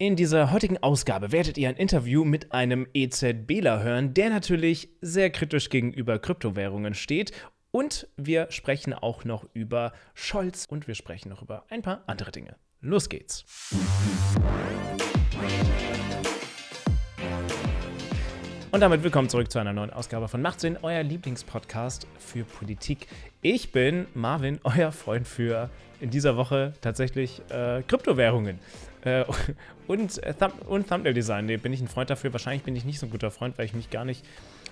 In dieser heutigen Ausgabe werdet ihr ein Interview mit einem EZBler hören, der natürlich sehr kritisch gegenüber Kryptowährungen steht. Und wir sprechen auch noch über Scholz und wir sprechen noch über ein paar andere Dinge. Los geht's. Und damit willkommen zurück zu einer neuen Ausgabe von Macht euer Lieblingspodcast für Politik. Ich bin Marvin, euer Freund für in dieser Woche tatsächlich äh, Kryptowährungen. Äh, und, äh, Thumb und Thumbnail-Design. Nee, bin ich ein Freund dafür. Wahrscheinlich bin ich nicht so ein guter Freund, weil ich mich gar nicht.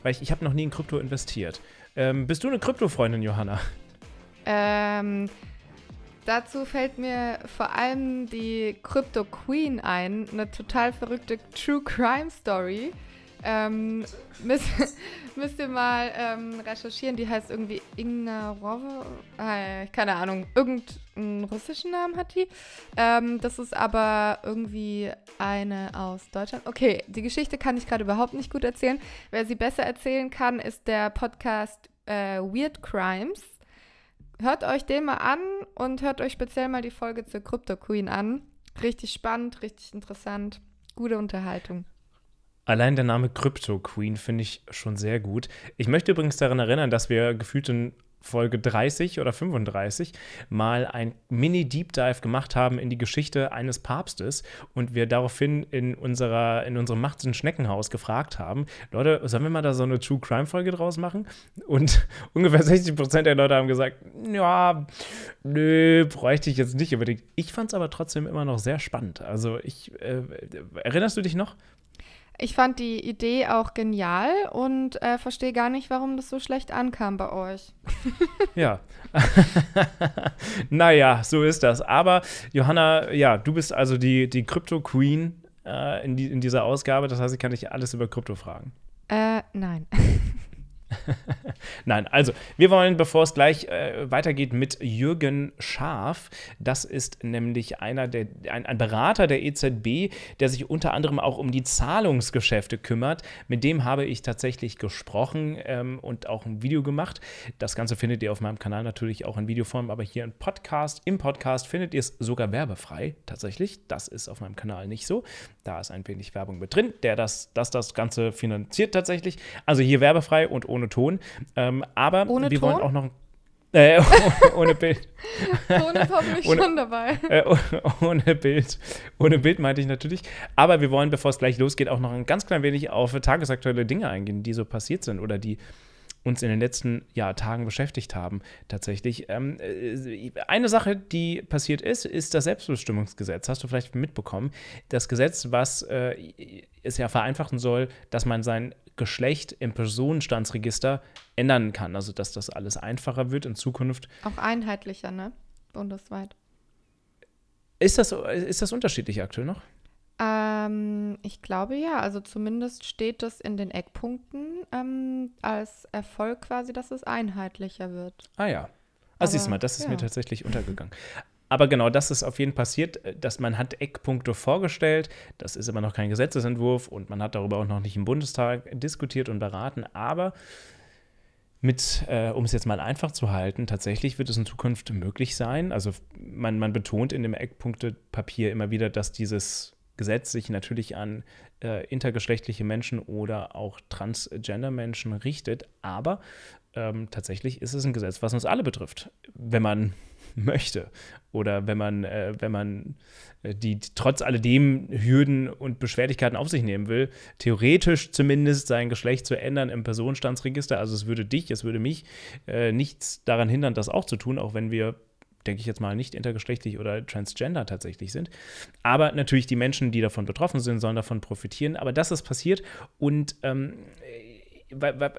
Weil ich, ich habe noch nie in Krypto investiert. Ähm, bist du eine Krypto-Freundin, Johanna? Ähm, dazu fällt mir vor allem die Crypto Queen ein. Eine total verrückte True Crime Story. Ähm, müsst, müsst ihr mal ähm, recherchieren. Die heißt irgendwie Ignarove. Äh, keine Ahnung. Irgendeinen russischen Namen hat die. Ähm, das ist aber irgendwie eine aus Deutschland. Okay, die Geschichte kann ich gerade überhaupt nicht gut erzählen. Wer sie besser erzählen kann, ist der Podcast äh, Weird Crimes. Hört euch den mal an und hört euch speziell mal die Folge zur Crypto Queen an. Richtig spannend, richtig interessant. Gute Unterhaltung. Allein der Name Crypto Queen finde ich schon sehr gut. Ich möchte übrigens daran erinnern, dass wir gefühlt in Folge 30 oder 35 mal ein Mini-Deep Dive gemacht haben in die Geschichte eines Papstes und wir daraufhin in, unserer, in unserem Machts- und Schneckenhaus gefragt haben, Leute, sollen wir mal da so eine True Crime-Folge draus machen? Und ungefähr 60 Prozent der Leute haben gesagt, ja, nö, bräuchte ich jetzt nicht unbedingt. Ich fand es aber trotzdem immer noch sehr spannend. Also ich, äh, erinnerst du dich noch? Ich fand die Idee auch genial und äh, verstehe gar nicht, warum das so schlecht ankam bei euch. ja. naja, so ist das. Aber Johanna, ja, du bist also die, die Crypto-Queen äh, in, die, in dieser Ausgabe. Das heißt, ich kann dich alles über Krypto fragen. Äh, nein. Nein, also wir wollen, bevor es gleich äh, weitergeht, mit Jürgen Scharf. Das ist nämlich einer der, ein, ein, Berater der EZB, der sich unter anderem auch um die Zahlungsgeschäfte kümmert. Mit dem habe ich tatsächlich gesprochen ähm, und auch ein Video gemacht. Das Ganze findet ihr auf meinem Kanal natürlich auch in Videoform, aber hier im Podcast, im Podcast findet ihr es sogar werbefrei. Tatsächlich, das ist auf meinem Kanal nicht so. Da ist ein wenig Werbung mit drin, der das, das, das Ganze finanziert tatsächlich. Also hier werbefrei und ohne Ton. Ähm, aber ohne wir Ton? wollen auch noch. Äh, ohne Bild. Ohne, schon dabei. Äh, ohne Bild. Ohne Bild meinte ich natürlich. Aber wir wollen, bevor es gleich losgeht, auch noch ein ganz klein wenig auf tagesaktuelle Dinge eingehen, die so passiert sind oder die uns in den letzten ja, Tagen beschäftigt haben, tatsächlich. Ähm, äh, eine Sache, die passiert ist, ist das Selbstbestimmungsgesetz. Hast du vielleicht mitbekommen? Das Gesetz, was äh, es ja vereinfachen soll, dass man sein Geschlecht im Personenstandsregister ändern kann. Also, dass das alles einfacher wird in Zukunft. Auch einheitlicher, ne? Bundesweit. Ist das, ist das unterschiedlich aktuell noch? Ähm, ich glaube ja. Also zumindest steht es in den Eckpunkten ähm, als Erfolg quasi, dass es einheitlicher wird. Ah ja. Also siehst du mal, das ist ja. mir tatsächlich untergegangen. Aber genau, das ist auf jeden Fall passiert, dass man hat Eckpunkte vorgestellt. Das ist immer noch kein Gesetzesentwurf und man hat darüber auch noch nicht im Bundestag diskutiert und beraten. Aber mit, äh, um es jetzt mal einfach zu halten, tatsächlich wird es in Zukunft möglich sein. Also man, man betont in dem Eckpunktepapier immer wieder, dass dieses Gesetz sich natürlich an äh, intergeschlechtliche Menschen oder auch Transgender-Menschen richtet, aber ähm, tatsächlich ist es ein Gesetz, was uns alle betrifft, wenn man möchte oder wenn man, äh, wenn man äh, die, trotz alledem Hürden und Beschwerlichkeiten auf sich nehmen will, theoretisch zumindest sein Geschlecht zu ändern im Personenstandsregister. Also es würde dich, es würde mich äh, nichts daran hindern, das auch zu tun, auch wenn wir denke ich jetzt mal, nicht intergeschlechtlich oder transgender tatsächlich sind. Aber natürlich die Menschen, die davon betroffen sind, sollen davon profitieren. Aber das ist passiert und ähm,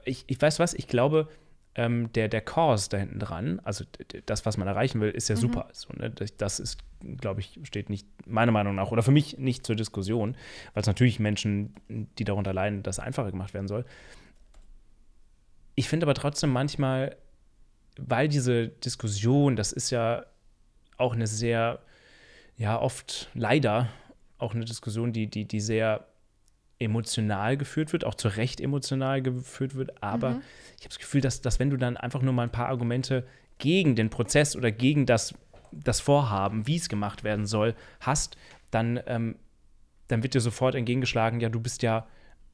ich, ich weiß was, ich glaube, ähm, der, der Cause da hinten dran, also das, was man erreichen will, ist ja mhm. super. So, ne? Das ist, glaube ich, steht nicht, meiner Meinung nach, oder für mich nicht zur Diskussion, weil es natürlich Menschen, die darunter leiden, das einfacher gemacht werden soll. Ich finde aber trotzdem manchmal, weil diese Diskussion, das ist ja auch eine sehr, ja, oft leider auch eine Diskussion, die, die, die sehr emotional geführt wird, auch zu Recht emotional geführt wird. Aber mhm. ich habe das Gefühl, dass, dass wenn du dann einfach nur mal ein paar Argumente gegen den Prozess oder gegen das, das Vorhaben, wie es gemacht werden soll, hast, dann ähm, dann wird dir sofort entgegengeschlagen, ja, du bist ja,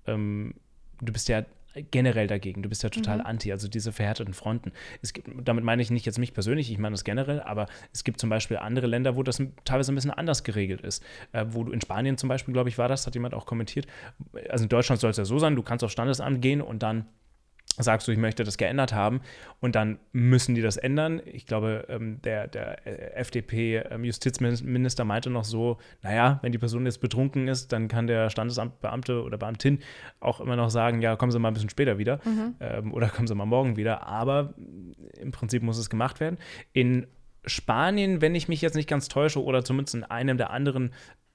ähm, du bist ja generell dagegen. Du bist ja total mhm. anti, also diese verhärteten Fronten. Es gibt, damit meine ich nicht jetzt mich persönlich, ich meine das generell, aber es gibt zum Beispiel andere Länder, wo das teilweise ein bisschen anders geregelt ist. Äh, wo du in Spanien zum Beispiel, glaube ich, war das, hat jemand auch kommentiert. Also in Deutschland soll es ja so sein, du kannst aufs Standesamt gehen und dann sagst du, ich möchte das geändert haben und dann müssen die das ändern. Ich glaube, ähm, der, der äh, FDP-Justizminister ähm, meinte noch so, naja, wenn die Person jetzt betrunken ist, dann kann der Standesamtbeamte oder Beamtin auch immer noch sagen, ja, kommen Sie mal ein bisschen später wieder mhm. ähm, oder kommen Sie mal morgen wieder. Aber im Prinzip muss es gemacht werden. In Spanien, wenn ich mich jetzt nicht ganz täusche, oder zumindest in einem der anderen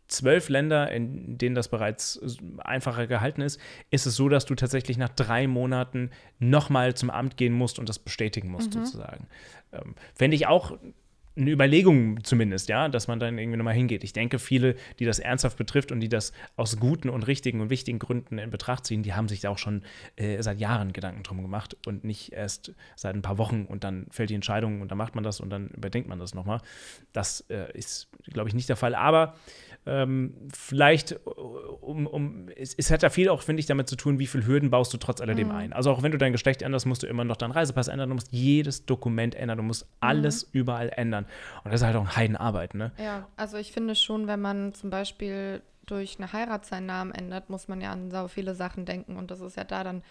zwölf Länder, in denen das bereits einfacher gehalten ist, ist es so, dass du tatsächlich nach drei Monaten nochmal zum Amt gehen musst und das bestätigen musst, mhm. sozusagen. Ähm, Fände ich auch eine Überlegung zumindest, ja, dass man dann irgendwie nochmal hingeht. Ich denke, viele, die das ernsthaft betrifft und die das aus guten und richtigen und wichtigen Gründen in Betracht ziehen, die haben sich da auch schon äh, seit Jahren Gedanken drum gemacht und nicht erst seit ein paar Wochen und dann fällt die Entscheidung und dann macht man das und dann überdenkt man das nochmal. Das äh, ist, glaube ich, nicht der Fall. Aber ähm, vielleicht, äh, um, um, es, es, hat ja viel auch, finde ich, damit zu tun, wie viele Hürden baust du trotz alledem mhm. ein. Also auch wenn du dein Geschlecht änderst, musst du immer noch deinen Reisepass ändern, du musst jedes Dokument ändern, du musst mhm. alles mhm. überall ändern. Und das ist halt auch eine Heidenarbeit, ne? Ja, also ich finde schon, wenn man zum Beispiel durch eine Heirat seinen Namen ändert, muss man ja an so viele Sachen denken und das ist ja da dann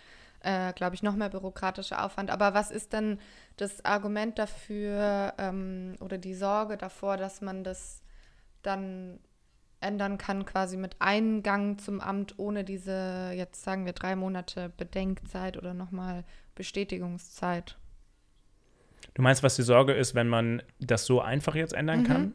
äh, glaube ich, noch mehr bürokratischer Aufwand. Aber was ist denn das Argument dafür ähm, oder die Sorge davor, dass man das dann ändern kann, quasi mit Eingang zum Amt, ohne diese, jetzt sagen wir, drei Monate Bedenkzeit oder nochmal Bestätigungszeit. Du meinst, was die Sorge ist, wenn man das so einfach jetzt ändern mhm. kann?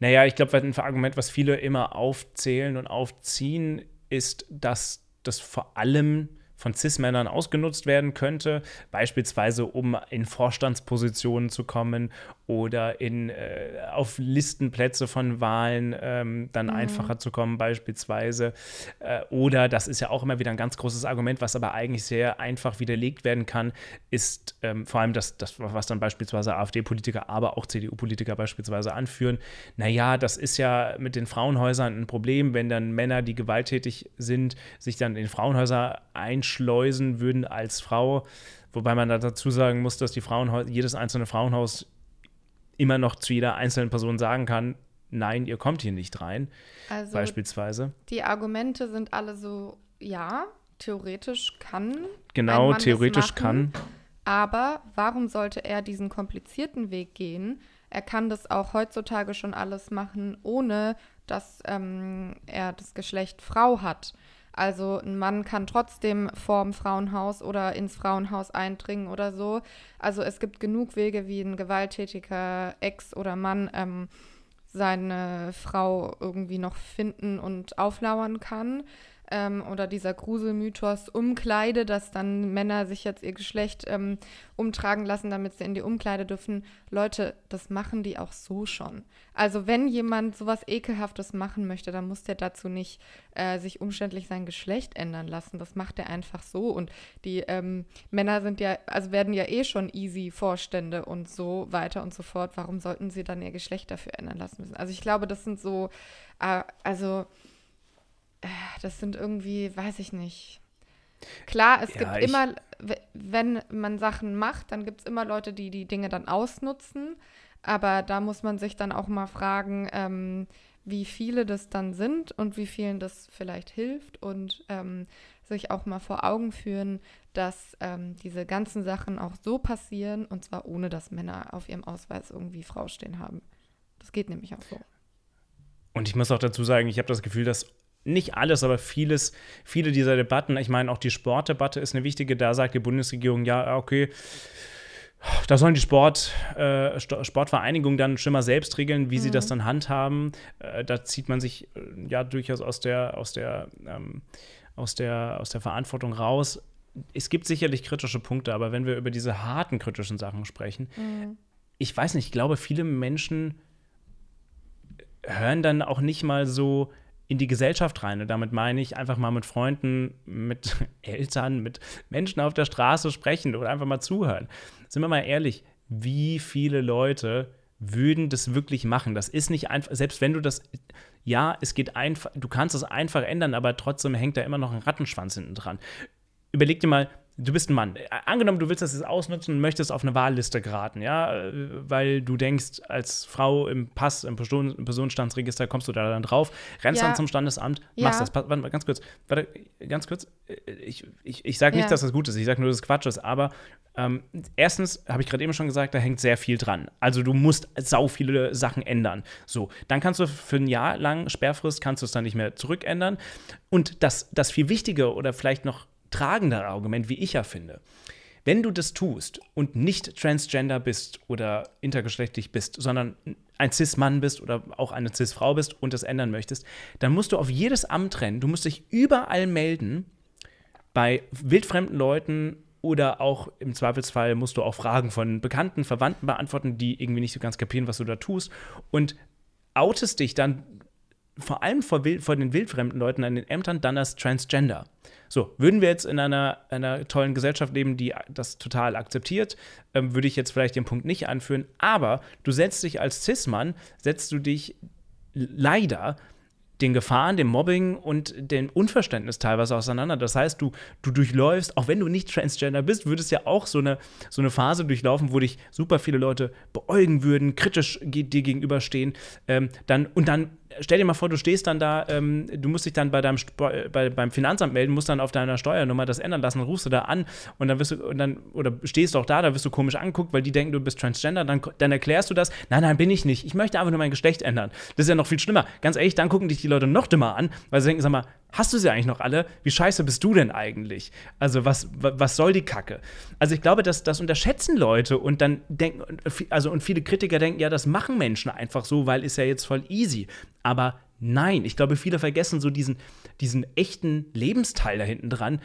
Naja, ich glaube, ein Argument, was viele immer aufzählen und aufziehen, ist, dass das vor allem von Cis-Männern ausgenutzt werden könnte, beispielsweise um in Vorstandspositionen zu kommen oder in, äh, auf Listenplätze von Wahlen ähm, dann mhm. einfacher zu kommen, beispielsweise. Äh, oder, das ist ja auch immer wieder ein ganz großes Argument, was aber eigentlich sehr einfach widerlegt werden kann, ist ähm, vor allem das, das, was dann beispielsweise AfD-Politiker, aber auch CDU-Politiker beispielsweise anführen. Naja, das ist ja mit den Frauenhäusern ein Problem, wenn dann Männer, die gewalttätig sind, sich dann in Frauenhäuser einschleusen würden als Frau. Wobei man da dazu sagen muss, dass die Frauenhaus, jedes einzelne Frauenhaus immer noch zu jeder einzelnen Person sagen kann, nein, ihr kommt hier nicht rein, also beispielsweise. Die Argumente sind alle so, ja, theoretisch kann. Genau, theoretisch machen, kann. Aber warum sollte er diesen komplizierten Weg gehen? Er kann das auch heutzutage schon alles machen, ohne dass ähm, er das Geschlecht Frau hat. Also ein Mann kann trotzdem vorm Frauenhaus oder ins Frauenhaus eindringen oder so. Also es gibt genug Wege, wie ein gewalttätiger Ex oder Mann ähm, seine Frau irgendwie noch finden und auflauern kann ähm, oder dieser Gruselmythos Umkleide, dass dann Männer sich jetzt ihr Geschlecht ähm, umtragen lassen, damit sie in die Umkleide dürfen. Leute, das machen die auch so schon. Also wenn jemand sowas Ekelhaftes machen möchte, dann muss der dazu nicht äh, sich umständlich sein Geschlecht ändern lassen. Das macht er einfach so. Und die ähm, Männer sind ja, also werden ja eh schon easy Vorstände und so weiter und so fort. Warum sollten sie dann ihr Geschlecht dafür ändern lassen müssen? Also ich glaube, das sind so, äh, also das sind irgendwie, weiß ich nicht. Klar, es ja, gibt immer, wenn man Sachen macht, dann gibt es immer Leute, die die Dinge dann ausnutzen. Aber da muss man sich dann auch mal fragen, ähm, wie viele das dann sind und wie vielen das vielleicht hilft und ähm, sich auch mal vor Augen führen, dass ähm, diese ganzen Sachen auch so passieren und zwar ohne, dass Männer auf ihrem Ausweis irgendwie Frau stehen haben. Das geht nämlich auch so. Und ich muss auch dazu sagen, ich habe das Gefühl, dass nicht alles, aber vieles, viele dieser Debatten, ich meine, auch die Sportdebatte ist eine wichtige, da sagt die Bundesregierung, ja, okay, da sollen die Sport, äh, Sportvereinigungen dann schon mal selbst regeln, wie mhm. sie das mhm. dann handhaben. Äh, da zieht man sich äh, ja durchaus aus der, aus der, ähm, aus der, aus der Verantwortung raus. Es gibt sicherlich kritische Punkte, aber wenn wir über diese harten kritischen Sachen sprechen, mhm. ich weiß nicht, ich glaube, viele Menschen hören dann auch nicht mal so in die Gesellschaft rein. Und damit meine ich einfach mal mit Freunden, mit Eltern, mit Menschen auf der Straße sprechen oder einfach mal zuhören. Sind wir mal ehrlich, wie viele Leute würden das wirklich machen. Das ist nicht einfach, selbst wenn du das, ja, es geht einfach, du kannst es einfach ändern, aber trotzdem hängt da immer noch ein Rattenschwanz hinten dran. Überleg dir mal, du bist ein Mann. Angenommen, du willst das jetzt ausnutzen und möchtest auf eine Wahlliste geraten, ja, weil du denkst, als Frau im Pass, im Person Personenstandsregister kommst du da dann drauf, rennst ja. dann zum Standesamt, ja. machst das. Warte, ganz kurz, warte, ganz kurz. Ich, ich, ich sage nicht, ja. dass das gut ist, ich sage nur, dass es Quatsch ist, aber ähm, erstens, habe ich gerade eben schon gesagt, da hängt sehr viel dran. Also du musst sau viele Sachen ändern. So, dann kannst du für ein Jahr lang Sperrfrist, kannst du es dann nicht mehr zurückändern. Und das, das viel wichtige oder vielleicht noch tragendere Argument, wie ich ja finde. Wenn du das tust und nicht transgender bist oder intergeschlechtlich bist, sondern ein Cis-Mann bist oder auch eine Cis-Frau bist und das ändern möchtest, dann musst du auf jedes Amt rennen. Du musst dich überall melden bei wildfremden Leuten oder auch im Zweifelsfall musst du auch Fragen von Bekannten, Verwandten beantworten, die irgendwie nicht so ganz kapieren, was du da tust. Und outest dich dann vor allem vor, vor, den wildfremden Leuten an den Ämtern dann als Transgender. So, würden wir jetzt in einer, einer tollen Gesellschaft leben, die das total akzeptiert, ähm, würde ich jetzt vielleicht den Punkt nicht anführen, aber du setzt dich als Cis-Mann, setzt du dich leider den Gefahren, dem Mobbing und dem Unverständnis teilweise auseinander. Das heißt, du, du durchläufst, auch wenn du nicht Transgender bist, würdest ja auch so eine, so eine Phase durchlaufen, wo dich super viele Leute beäugen würden, kritisch dir gegenüberstehen. Ähm, dann, und dann stell dir mal vor, du stehst dann da, ähm, du musst dich dann bei deinem bei, beim Finanzamt melden, musst dann auf deiner Steuernummer das ändern lassen, rufst du da an und dann wirst du und dann oder stehst auch da, da wirst du komisch angeguckt, weil die denken, du bist Transgender, dann, dann erklärst du das, nein, nein, bin ich nicht. Ich möchte einfach nur mein Geschlecht ändern. Das ist ja noch viel schlimmer. Ganz ehrlich, dann gucken dich die Leute noch dümmer an, weil sie denken, sag mal, hast du sie eigentlich noch alle? Wie scheiße bist du denn eigentlich? Also, was, was soll die Kacke? Also, ich glaube, das, das unterschätzen Leute und dann denken, also, und viele Kritiker denken, ja, das machen Menschen einfach so, weil ist ja jetzt voll easy. Aber nein, ich glaube, viele vergessen so diesen, diesen echten Lebensteil da hinten dran.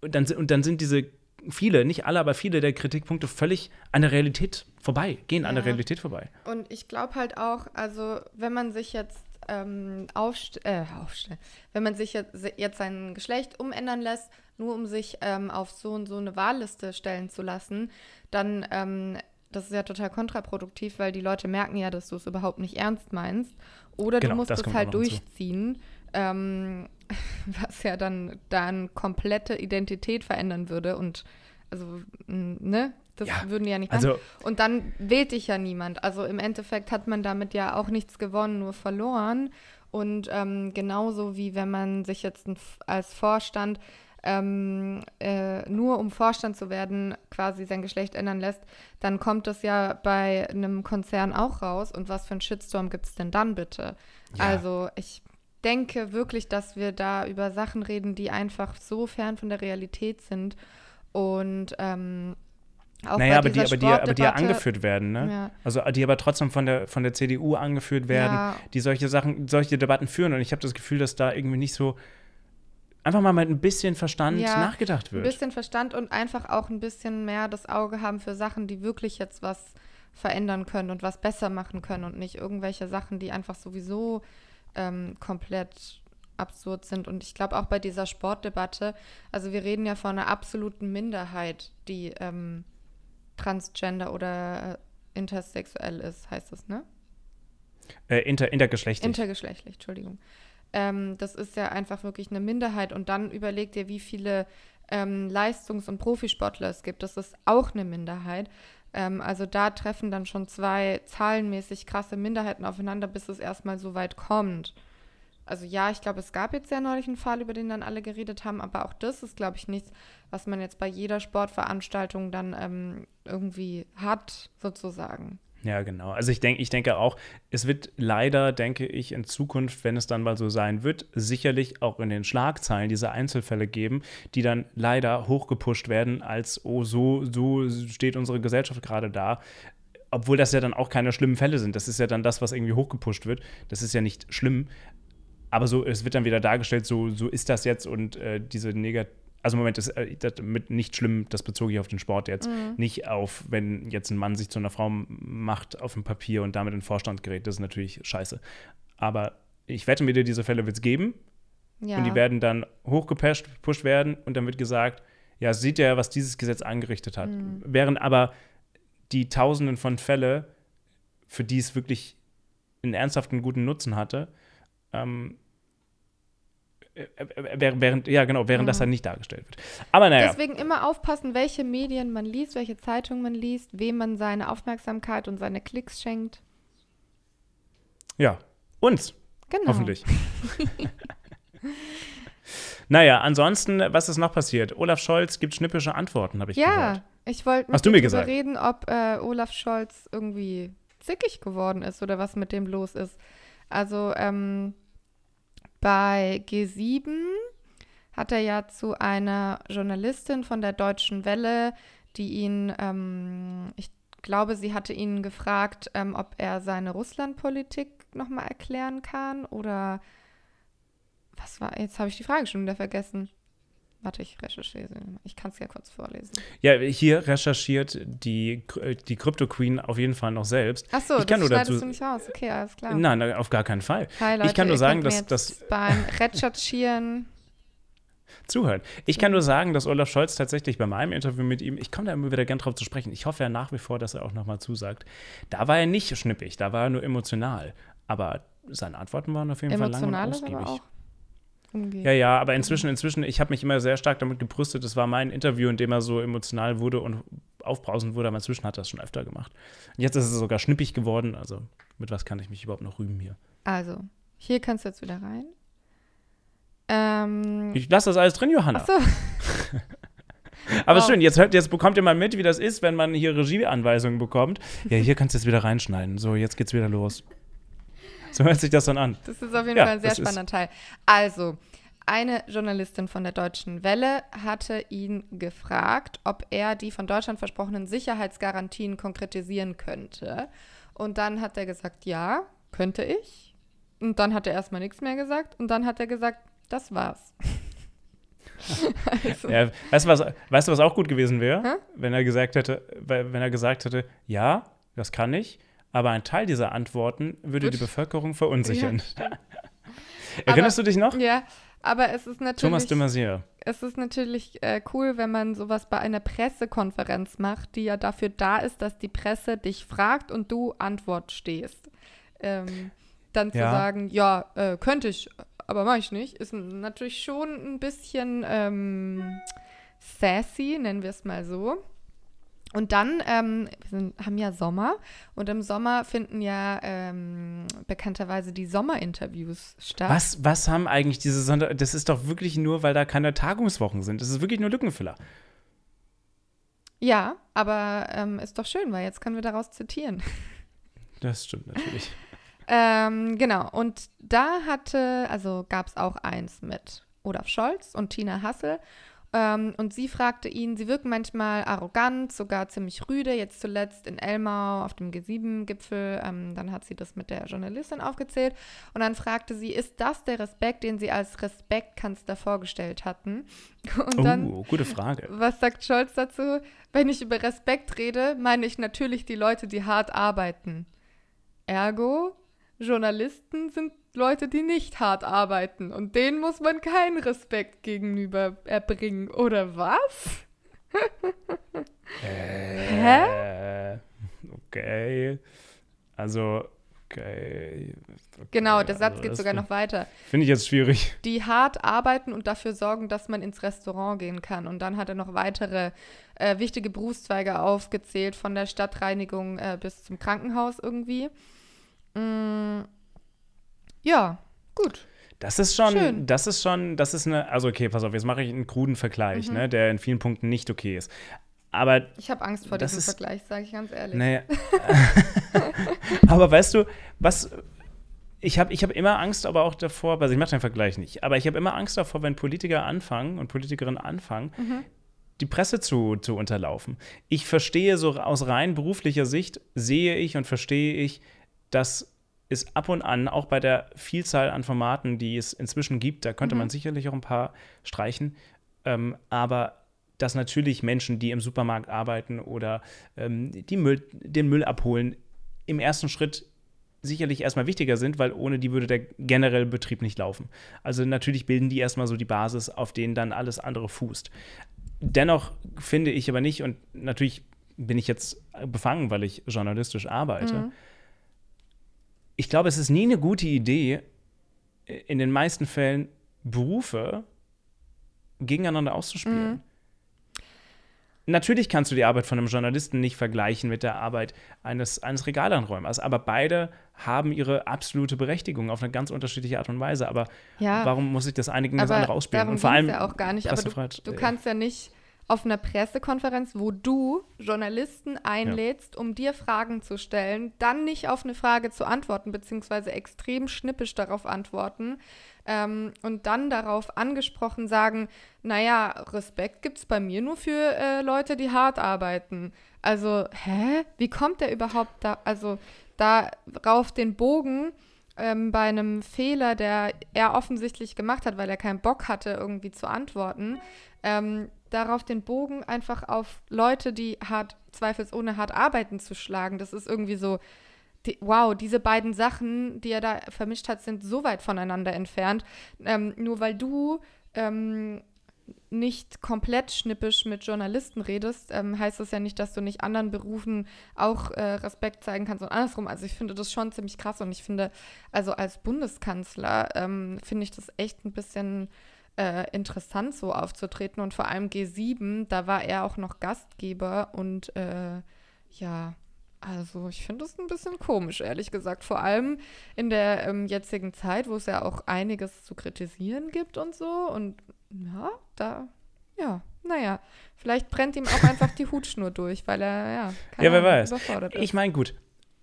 Und dann, und dann sind diese viele, nicht alle, aber viele der Kritikpunkte völlig an der Realität vorbei, gehen ja. an der Realität vorbei. Und ich glaube halt auch, also wenn man sich jetzt ähm, aufst äh, aufstellen, wenn man sich jetzt, jetzt sein Geschlecht umändern lässt, nur um sich ähm, auf so und so eine Wahlliste stellen zu lassen, dann ähm, das ist ja total kontraproduktiv, weil die Leute merken ja, dass du es überhaupt nicht ernst meinst. Oder genau, du musst es halt durchziehen, ähm, was ja dann dann komplette Identität verändern würde und also ne, das ja, würden ja nicht machen. Also, und dann wählt dich ja niemand. Also im Endeffekt hat man damit ja auch nichts gewonnen, nur verloren. Und ähm, genauso wie wenn man sich jetzt als Vorstand ähm, äh, nur um Vorstand zu werden, quasi sein Geschlecht ändern lässt, dann kommt das ja bei einem Konzern auch raus. Und was für ein Shitstorm gibt es denn dann bitte? Ja. Also ich denke wirklich, dass wir da über Sachen reden, die einfach so fern von der Realität sind. Und ähm, auch naja, aber die, aber, die, aber die ja angeführt werden, ne? Ja. Also die aber trotzdem von der, von der CDU angeführt werden, ja. die solche Sachen, solche Debatten führen. Und ich habe das Gefühl, dass da irgendwie nicht so einfach mal mit ein bisschen Verstand ja, nachgedacht wird. Ein bisschen Verstand und einfach auch ein bisschen mehr das Auge haben für Sachen, die wirklich jetzt was verändern können und was besser machen können und nicht irgendwelche Sachen, die einfach sowieso ähm, komplett absurd sind. Und ich glaube auch bei dieser Sportdebatte, also wir reden ja von einer absoluten Minderheit, die ähm, transgender oder äh, intersexuell ist, heißt das, ne? Äh, inter, intergeschlechtlich. Intergeschlechtlich, Entschuldigung. Ähm, das ist ja einfach wirklich eine Minderheit. Und dann überleg dir, wie viele ähm, Leistungs- und Profisportler es gibt. Das ist auch eine Minderheit. Ähm, also da treffen dann schon zwei zahlenmäßig krasse Minderheiten aufeinander, bis es erstmal so weit kommt. Also ja, ich glaube, es gab jetzt ja neulich einen Fall, über den dann alle geredet haben, aber auch das ist, glaube ich, nichts, was man jetzt bei jeder Sportveranstaltung dann ähm, irgendwie hat, sozusagen. Ja, genau. Also ich denke, ich denke auch, es wird leider, denke ich, in Zukunft, wenn es dann mal so sein wird, sicherlich auch in den Schlagzeilen diese Einzelfälle geben, die dann leider hochgepusht werden, als oh, so, so steht unsere Gesellschaft gerade da. Obwohl das ja dann auch keine schlimmen Fälle sind. Das ist ja dann das, was irgendwie hochgepusht wird. Das ist ja nicht schlimm. Aber so, es wird dann wieder dargestellt, so, so ist das jetzt und äh, diese negative also Moment, das, äh, das mit nicht schlimm, das bezog ich auf den Sport jetzt. Mhm. Nicht auf, wenn jetzt ein Mann sich zu einer Frau macht auf dem Papier und damit in den Vorstand gerät. Das ist natürlich scheiße. Aber ich wette mit dir, diese Fälle wird es geben. Ja. Und die werden dann hochgepusht werden und dann wird gesagt, ja, sieht ja, was dieses Gesetz angerichtet hat. Mhm. Während aber die Tausenden von Fälle für die es wirklich einen ernsthaften guten Nutzen hatte, ähm, äh, äh, während, ja genau, während mhm. das dann nicht dargestellt wird. Aber naja. Deswegen immer aufpassen, welche Medien man liest, welche Zeitungen man liest, wem man seine Aufmerksamkeit und seine Klicks schenkt. Ja, uns. Genau. Hoffentlich. naja, ansonsten, was ist noch passiert? Olaf Scholz gibt schnippische Antworten, habe ich ja, gehört. Ja, ich wollte mit gesagt? reden, ob äh, Olaf Scholz irgendwie zickig geworden ist oder was mit dem los ist. Also, ähm, bei G7 hat er ja zu einer Journalistin von der Deutschen Welle, die ihn, ähm, ich glaube, sie hatte ihn gefragt, ähm, ob er seine Russlandpolitik nochmal erklären kann oder was war, jetzt habe ich die Frage schon wieder vergessen. Warte, ich recherchiere. Ich kann es ja kurz vorlesen. Ja, hier recherchiert die, die Crypto Queen auf jeden Fall noch selbst. Ach so, ich kann das nur dazu, du nicht raus. Okay, alles klar. Nein, auf gar keinen Fall. Hi, Leute, ich kann nur sagen, dass das beim Recherchieren zuhören. Ich kann nur sagen, dass Olaf Scholz tatsächlich bei meinem Interview mit ihm, ich komme da immer wieder gern drauf zu sprechen. Ich hoffe ja nach wie vor, dass er auch nochmal zusagt. Da war er nicht schnippig, da war er nur emotional. Aber seine Antworten waren auf jeden Emotional Fall lang und ausgiebig. Umgeht. Ja, ja, aber inzwischen, inzwischen, ich habe mich immer sehr stark damit gebrüstet. Das war mein Interview, in dem er so emotional wurde und aufbrausend wurde, aber inzwischen hat er das schon öfter gemacht. Und jetzt ist es sogar schnippig geworden. Also, mit was kann ich mich überhaupt noch rühmen hier? Also, hier kannst du jetzt wieder rein. Ähm, ich lasse das alles drin, Johanna. Ach so. Aber wow. schön, jetzt, hört, jetzt bekommt ihr mal mit, wie das ist, wenn man hier Regieanweisungen bekommt. Ja, hier kannst du jetzt wieder reinschneiden. So, jetzt geht's wieder los. So hört sich das dann an. Das ist auf jeden ja, Fall ein sehr spannender Teil. Also, eine Journalistin von der Deutschen Welle hatte ihn gefragt, ob er die von Deutschland versprochenen Sicherheitsgarantien konkretisieren könnte. Und dann hat er gesagt, ja, könnte ich. Und dann hat er erstmal nichts mehr gesagt. Und dann hat er gesagt, das war's. also. ja, weißt, du, was, weißt du, was auch gut gewesen wäre? Wenn er gesagt hätte, wenn er gesagt hätte, ja, das kann ich, aber ein Teil dieser Antworten würde Gut. die Bevölkerung verunsichern. Ja, Erinnerst aber, du dich noch? Ja, aber es ist natürlich. Thomas de Maizière. Es ist natürlich äh, cool, wenn man sowas bei einer Pressekonferenz macht, die ja dafür da ist, dass die Presse dich fragt und du Antwort stehst. Ähm, dann zu ja. sagen, ja, äh, könnte ich, aber mache ich nicht, ist natürlich schon ein bisschen ähm, sassy, nennen wir es mal so. Und dann, ähm, wir sind, haben ja Sommer und im Sommer finden ja ähm, bekannterweise die Sommerinterviews statt. Was, was haben eigentlich diese Sonder... Das ist doch wirklich nur, weil da keine Tagungswochen sind. Das ist wirklich nur Lückenfüller. Ja, aber ähm, ist doch schön, weil jetzt können wir daraus zitieren. Das stimmt natürlich. ähm, genau, und da hatte, also gab es auch eins mit Olaf Scholz und Tina Hassel. Ähm, und sie fragte ihn, sie wirken manchmal arrogant, sogar ziemlich rüde, jetzt zuletzt in Elmau auf dem G7-Gipfel. Ähm, dann hat sie das mit der Journalistin aufgezählt. Und dann fragte sie, ist das der Respekt, den sie als Respektkanzler vorgestellt hatten? Und dann, oh, gute Frage. Was sagt Scholz dazu? Wenn ich über Respekt rede, meine ich natürlich die Leute, die hart arbeiten. Ergo, Journalisten sind Leute, die nicht hart arbeiten und denen muss man keinen Respekt gegenüber erbringen, oder was? äh, Hä? Okay. Also, okay. okay. Genau, der Satz also geht sogar noch weiter. Finde ich jetzt schwierig. Die hart arbeiten und dafür sorgen, dass man ins Restaurant gehen kann. Und dann hat er noch weitere äh, wichtige Berufszweige aufgezählt, von der Stadtreinigung äh, bis zum Krankenhaus irgendwie. Mm, ja, gut. Das ist schon, Schön. das ist schon, das ist eine, also okay, pass auf, jetzt mache ich einen kruden Vergleich, mhm. ne, der in vielen Punkten nicht okay ist. Aber ich habe Angst vor diesem ist, Vergleich, sage ich ganz ehrlich. Naja. aber weißt du, was ich habe ich hab immer Angst aber auch davor, also ich mache den Vergleich nicht, aber ich habe immer Angst davor, wenn Politiker anfangen und Politikerinnen anfangen, mhm. die Presse zu, zu unterlaufen. Ich verstehe so aus rein beruflicher Sicht, sehe ich und verstehe ich, dass ist ab und an, auch bei der Vielzahl an Formaten, die es inzwischen gibt, da könnte mhm. man sicherlich auch ein paar streichen, ähm, aber dass natürlich Menschen, die im Supermarkt arbeiten oder ähm, die Müll, den Müll abholen, im ersten Schritt sicherlich erstmal wichtiger sind, weil ohne die würde der generelle Betrieb nicht laufen. Also natürlich bilden die erstmal so die Basis, auf denen dann alles andere fußt. Dennoch finde ich aber nicht, und natürlich bin ich jetzt befangen, weil ich journalistisch arbeite, mhm ich glaube, es ist nie eine gute Idee, in den meisten Fällen Berufe gegeneinander auszuspielen. Mhm. Natürlich kannst du die Arbeit von einem Journalisten nicht vergleichen mit der Arbeit eines, eines Regalanräumers, aber beide haben ihre absolute Berechtigung auf eine ganz unterschiedliche Art und Weise. Aber ja, warum muss ich das eine gegen das andere ausspielen? Und vor allem ja auch gar nicht. Aber du, du kannst ja nicht auf einer Pressekonferenz, wo du Journalisten einlädst, ja. um dir Fragen zu stellen, dann nicht auf eine Frage zu antworten, beziehungsweise extrem schnippisch darauf antworten ähm, und dann darauf angesprochen sagen, naja, Respekt gibt es bei mir nur für äh, Leute, die hart arbeiten. Also, hä? Wie kommt der überhaupt da, also darauf den Bogen ähm, bei einem Fehler, der er offensichtlich gemacht hat, weil er keinen Bock hatte, irgendwie zu antworten, ähm, darauf den Bogen einfach auf Leute, die hart, zweifelsohne hart arbeiten, zu schlagen. Das ist irgendwie so, die, wow, diese beiden Sachen, die er da vermischt hat, sind so weit voneinander entfernt. Ähm, nur weil du ähm, nicht komplett schnippisch mit Journalisten redest, ähm, heißt das ja nicht, dass du nicht anderen Berufen auch äh, Respekt zeigen kannst und andersrum. Also ich finde das schon ziemlich krass und ich finde, also als Bundeskanzler ähm, finde ich das echt ein bisschen äh, interessant, so aufzutreten. Und vor allem G7, da war er auch noch Gastgeber und äh, ja, also ich finde das ein bisschen komisch, ehrlich gesagt. Vor allem in der ähm, jetzigen Zeit, wo es ja auch einiges zu kritisieren gibt und so. Und ja, da, ja, naja, vielleicht brennt ihm auch einfach die Hutschnur durch, weil er, ja, ja, wer weiß. überfordert ist. Ich meine, gut,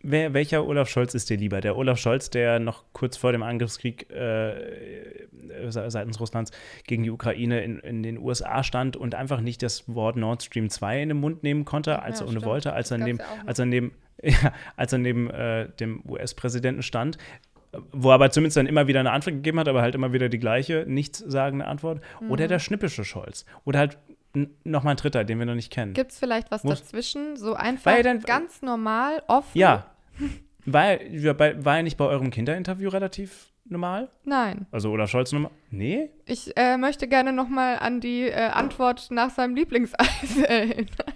Wer, welcher Olaf Scholz ist dir lieber? Der Olaf Scholz, der noch kurz vor dem Angriffskrieg äh, seitens Russlands gegen die Ukraine in, in, den USA stand und einfach nicht das Wort Nord Stream 2 in den Mund nehmen konnte, als ja, er ohne wollte, als er, neben, als er neben, ja, als er neben äh, dem US-Präsidenten stand wo er aber zumindest dann immer wieder eine Antwort gegeben hat, aber halt immer wieder die gleiche, nichtssagende Antwort. Mhm. Oder der schnippische Scholz. Oder halt noch mal ein dritter, den wir noch nicht kennen. Gibt es vielleicht was Muss, dazwischen? So einfach dann, ganz normal, offen? Ja, war, war er nicht bei eurem Kinderinterview relativ normal? Nein. Also oder Scholz normal? Nee? Ich äh, möchte gerne noch mal an die äh, Antwort nach seinem Lieblingseis erinnern.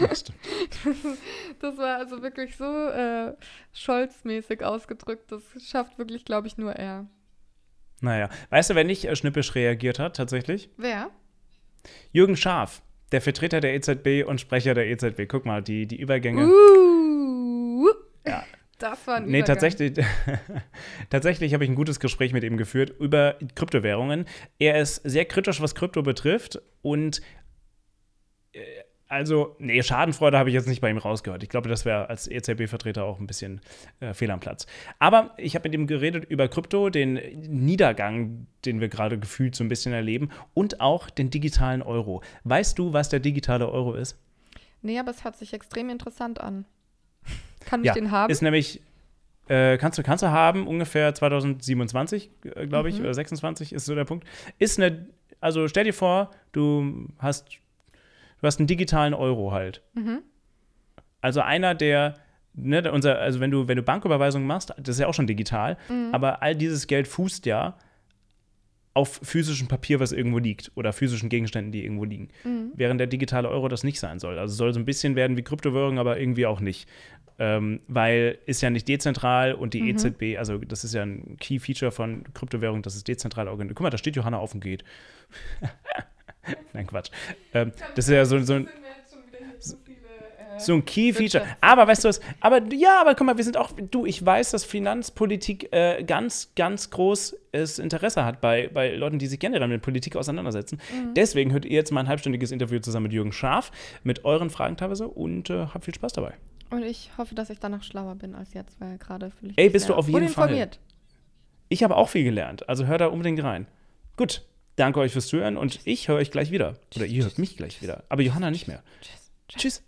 Das, das war also wirklich so äh, Scholz-mäßig ausgedrückt. Das schafft wirklich, glaube ich, nur er. Naja. Weißt du, wer nicht äh, schnippisch reagiert hat, tatsächlich? Wer? Jürgen Schaaf, der Vertreter der EZB und Sprecher der EZB. Guck mal, die, die Übergänge. Uh. Das war ein Nee, tatsächlich, tatsächlich habe ich ein gutes Gespräch mit ihm geführt über Kryptowährungen. Er ist sehr kritisch, was Krypto betrifft und äh, also, nee, Schadenfreude habe ich jetzt nicht bei ihm rausgehört. Ich glaube, das wäre als EZB-Vertreter auch ein bisschen äh, fehl am Platz. Aber ich habe mit ihm geredet über Krypto, den Niedergang, den wir gerade gefühlt so ein bisschen erleben, und auch den digitalen Euro. Weißt du, was der digitale Euro ist? Nee, aber es hört sich extrem interessant an. Kann ich ja, den haben? Ist nämlich, äh, kannst, du, kannst du haben, ungefähr 2027, äh, glaube ich, mhm. oder 26 ist so der Punkt. Ist eine, also stell dir vor, du hast, du hast einen digitalen Euro halt. Mhm. Also einer, der Ne, unser, also wenn du, wenn du Banküberweisungen machst, das ist ja auch schon digital, mhm. aber all dieses Geld fußt ja auf physischem Papier, was irgendwo liegt oder physischen Gegenständen, die irgendwo liegen. Mhm. Während der digitale Euro das nicht sein soll. Also soll so ein bisschen werden wie Kryptowährung, aber irgendwie auch nicht. Ähm, weil ist ja nicht dezentral und die mhm. EZB, also das ist ja ein Key Feature von Kryptowährung, dass es dezentral organisiert. Guck mal, da steht Johanna auf und geht. Nein, Quatsch. Ähm, das ist ja so, so ein so ein Key-Feature. Aber weißt du was, aber ja, aber guck mal, wir sind auch, du, ich weiß, dass Finanzpolitik äh, ganz, ganz großes Interesse hat bei, bei Leuten, die sich generell mit Politik auseinandersetzen. Mhm. Deswegen hört ihr jetzt mal ein halbstündiges Interview zusammen mit Jürgen Scharf, mit euren Fragen teilweise und äh, habt viel Spaß dabei. Und ich hoffe, dass ich danach schlauer bin als jetzt, weil gerade fühle ich Ey, bist du auf jeden Fall. Ich habe auch viel gelernt, also hör da unbedingt rein. Gut, danke euch fürs Zuhören und ich höre euch gleich wieder. Oder ihr hört mich gleich wieder. Aber Johanna nicht mehr. Tschüss. Tschüss.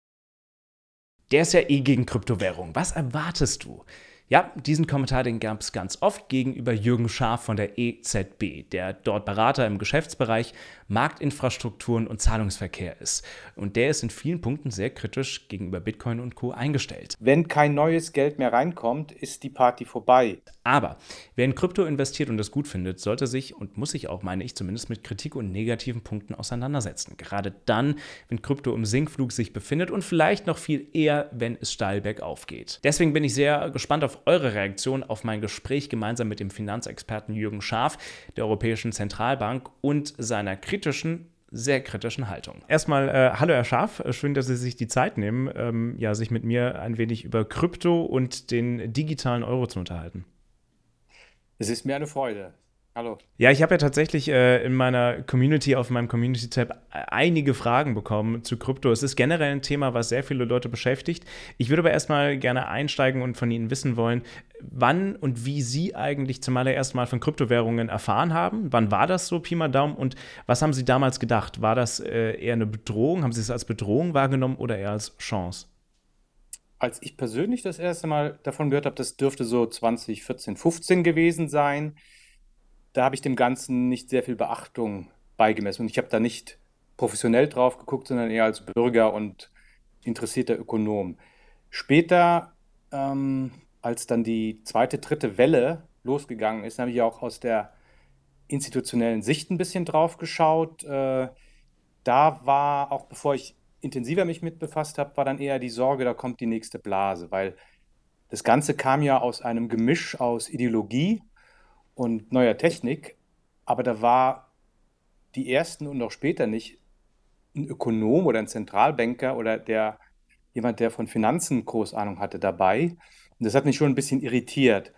Der ist ja eh gegen Kryptowährung. Was erwartest du? Ja, diesen Kommentar, den gab es ganz oft gegenüber Jürgen Schaaf von der EZB, der dort Berater im Geschäftsbereich Marktinfrastrukturen und Zahlungsverkehr ist. Und der ist in vielen Punkten sehr kritisch gegenüber Bitcoin und Co. eingestellt. Wenn kein neues Geld mehr reinkommt, ist die Party vorbei. Aber wer in Krypto investiert und das gut findet, sollte sich und muss sich auch, meine ich, zumindest mit Kritik und negativen Punkten auseinandersetzen. Gerade dann, wenn Krypto im Sinkflug sich befindet und vielleicht noch viel eher, wenn es steil bergauf geht. Deswegen bin ich sehr gespannt auf eure Reaktion auf mein Gespräch gemeinsam mit dem Finanzexperten Jürgen Schaaf der Europäischen Zentralbank und seiner kritischen sehr kritischen Haltung. Erstmal, äh, hallo Herr Schaf, schön, dass Sie sich die Zeit nehmen, ähm, ja, sich mit mir ein wenig über Krypto und den digitalen Euro zu unterhalten. Es ist mir eine Freude. Hallo. Ja, ich habe ja tatsächlich äh, in meiner Community, auf meinem Community-Tab einige Fragen bekommen zu Krypto. Es ist generell ein Thema, was sehr viele Leute beschäftigt. Ich würde aber erstmal gerne einsteigen und von Ihnen wissen wollen, wann und wie Sie eigentlich zum allerersten Mal von Kryptowährungen erfahren haben. Wann war das so, Pi mal Daumen? Und was haben Sie damals gedacht? War das äh, eher eine Bedrohung? Haben Sie es als Bedrohung wahrgenommen oder eher als Chance? Als ich persönlich das erste Mal davon gehört habe, das dürfte so 2014, 15 gewesen sein da habe ich dem Ganzen nicht sehr viel Beachtung beigemessen. Und ich habe da nicht professionell drauf geguckt, sondern eher als Bürger und interessierter Ökonom. Später, ähm, als dann die zweite, dritte Welle losgegangen ist, habe ich auch aus der institutionellen Sicht ein bisschen drauf geschaut. Äh, da war, auch bevor ich intensiver mich mit befasst habe, war dann eher die Sorge, da kommt die nächste Blase, weil das Ganze kam ja aus einem Gemisch aus Ideologie und neuer Technik, aber da war die ersten und auch später nicht ein Ökonom oder ein Zentralbanker oder der jemand, der von Finanzen groß Ahnung hatte, dabei. Und das hat mich schon ein bisschen irritiert.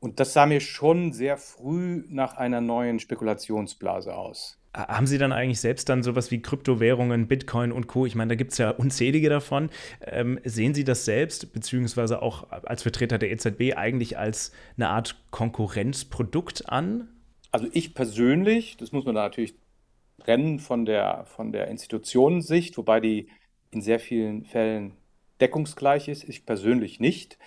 Und das sah mir schon sehr früh nach einer neuen Spekulationsblase aus. Haben Sie dann eigentlich selbst dann sowas wie Kryptowährungen, Bitcoin und Co., ich meine, da gibt es ja unzählige davon. Ähm, sehen Sie das selbst, beziehungsweise auch als Vertreter der EZB, eigentlich als eine Art Konkurrenzprodukt an? Also ich persönlich, das muss man da natürlich trennen von der, von der Institutionensicht, wobei die in sehr vielen Fällen deckungsgleich ist, ich persönlich nicht.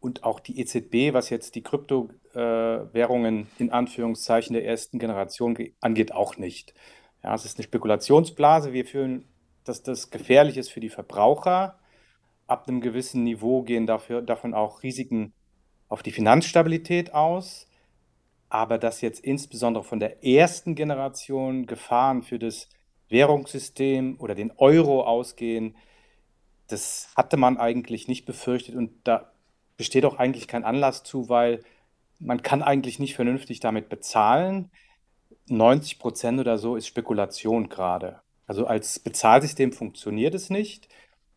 Und auch die EZB, was jetzt die Krypto Währungen in Anführungszeichen der ersten Generation angeht, auch nicht. Ja, es ist eine Spekulationsblase. Wir fühlen, dass das gefährlich ist für die Verbraucher. Ab einem gewissen Niveau gehen dafür, davon auch Risiken auf die Finanzstabilität aus. Aber dass jetzt insbesondere von der ersten Generation Gefahren für das Währungssystem oder den Euro ausgehen, das hatte man eigentlich nicht befürchtet und da besteht auch eigentlich kein Anlass zu, weil man kann eigentlich nicht vernünftig damit bezahlen. 90 Prozent oder so ist Spekulation gerade. Also als Bezahlsystem funktioniert es nicht.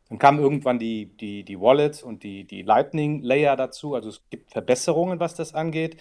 Dann kamen irgendwann die, die, die Wallets und die, die Lightning-Layer dazu. Also es gibt Verbesserungen, was das angeht.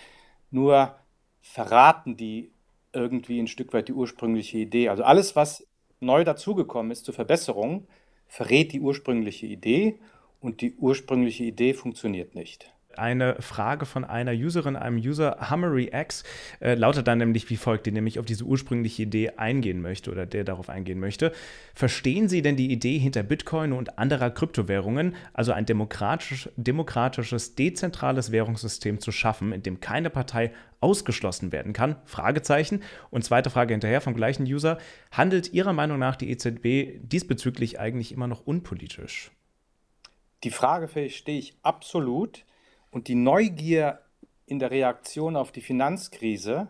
Nur verraten die irgendwie ein Stück weit die ursprüngliche Idee. Also alles, was neu dazugekommen ist zur Verbesserung, verrät die ursprüngliche Idee und die ursprüngliche Idee funktioniert nicht eine Frage von einer Userin, einem User, HummeryX, äh, lautet dann nämlich wie folgt, die nämlich auf diese ursprüngliche Idee eingehen möchte oder der darauf eingehen möchte. Verstehen Sie denn die Idee hinter Bitcoin und anderer Kryptowährungen, also ein demokratisch, demokratisches, dezentrales Währungssystem zu schaffen, in dem keine Partei ausgeschlossen werden kann? Fragezeichen. Und zweite Frage hinterher vom gleichen User. Handelt Ihrer Meinung nach die EZB diesbezüglich eigentlich immer noch unpolitisch? Die Frage verstehe ich absolut. Und die Neugier in der Reaktion auf die Finanzkrise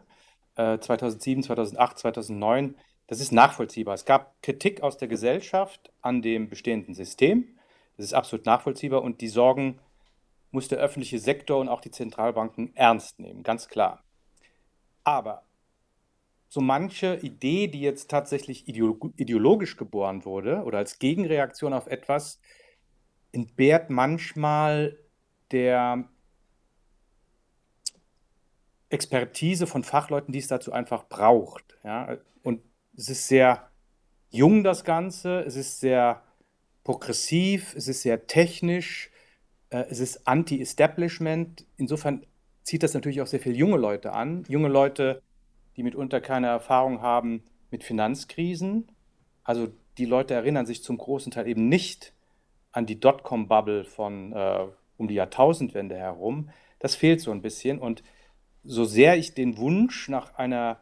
äh, 2007, 2008, 2009, das ist nachvollziehbar. Es gab Kritik aus der Gesellschaft an dem bestehenden System. Das ist absolut nachvollziehbar und die Sorgen muss der öffentliche Sektor und auch die Zentralbanken ernst nehmen, ganz klar. Aber so manche Idee, die jetzt tatsächlich ideologisch geboren wurde oder als Gegenreaktion auf etwas, entbehrt manchmal der Expertise von Fachleuten, die es dazu einfach braucht. Ja? Und es ist sehr jung, das Ganze, es ist sehr progressiv, es ist sehr technisch, äh, es ist anti-Establishment. Insofern zieht das natürlich auch sehr viele junge Leute an. Junge Leute, die mitunter keine Erfahrung haben mit Finanzkrisen. Also die Leute erinnern sich zum großen Teil eben nicht an die Dotcom-Bubble von äh, um die Jahrtausendwende herum. Das fehlt so ein bisschen. Und so sehr ich den Wunsch nach einer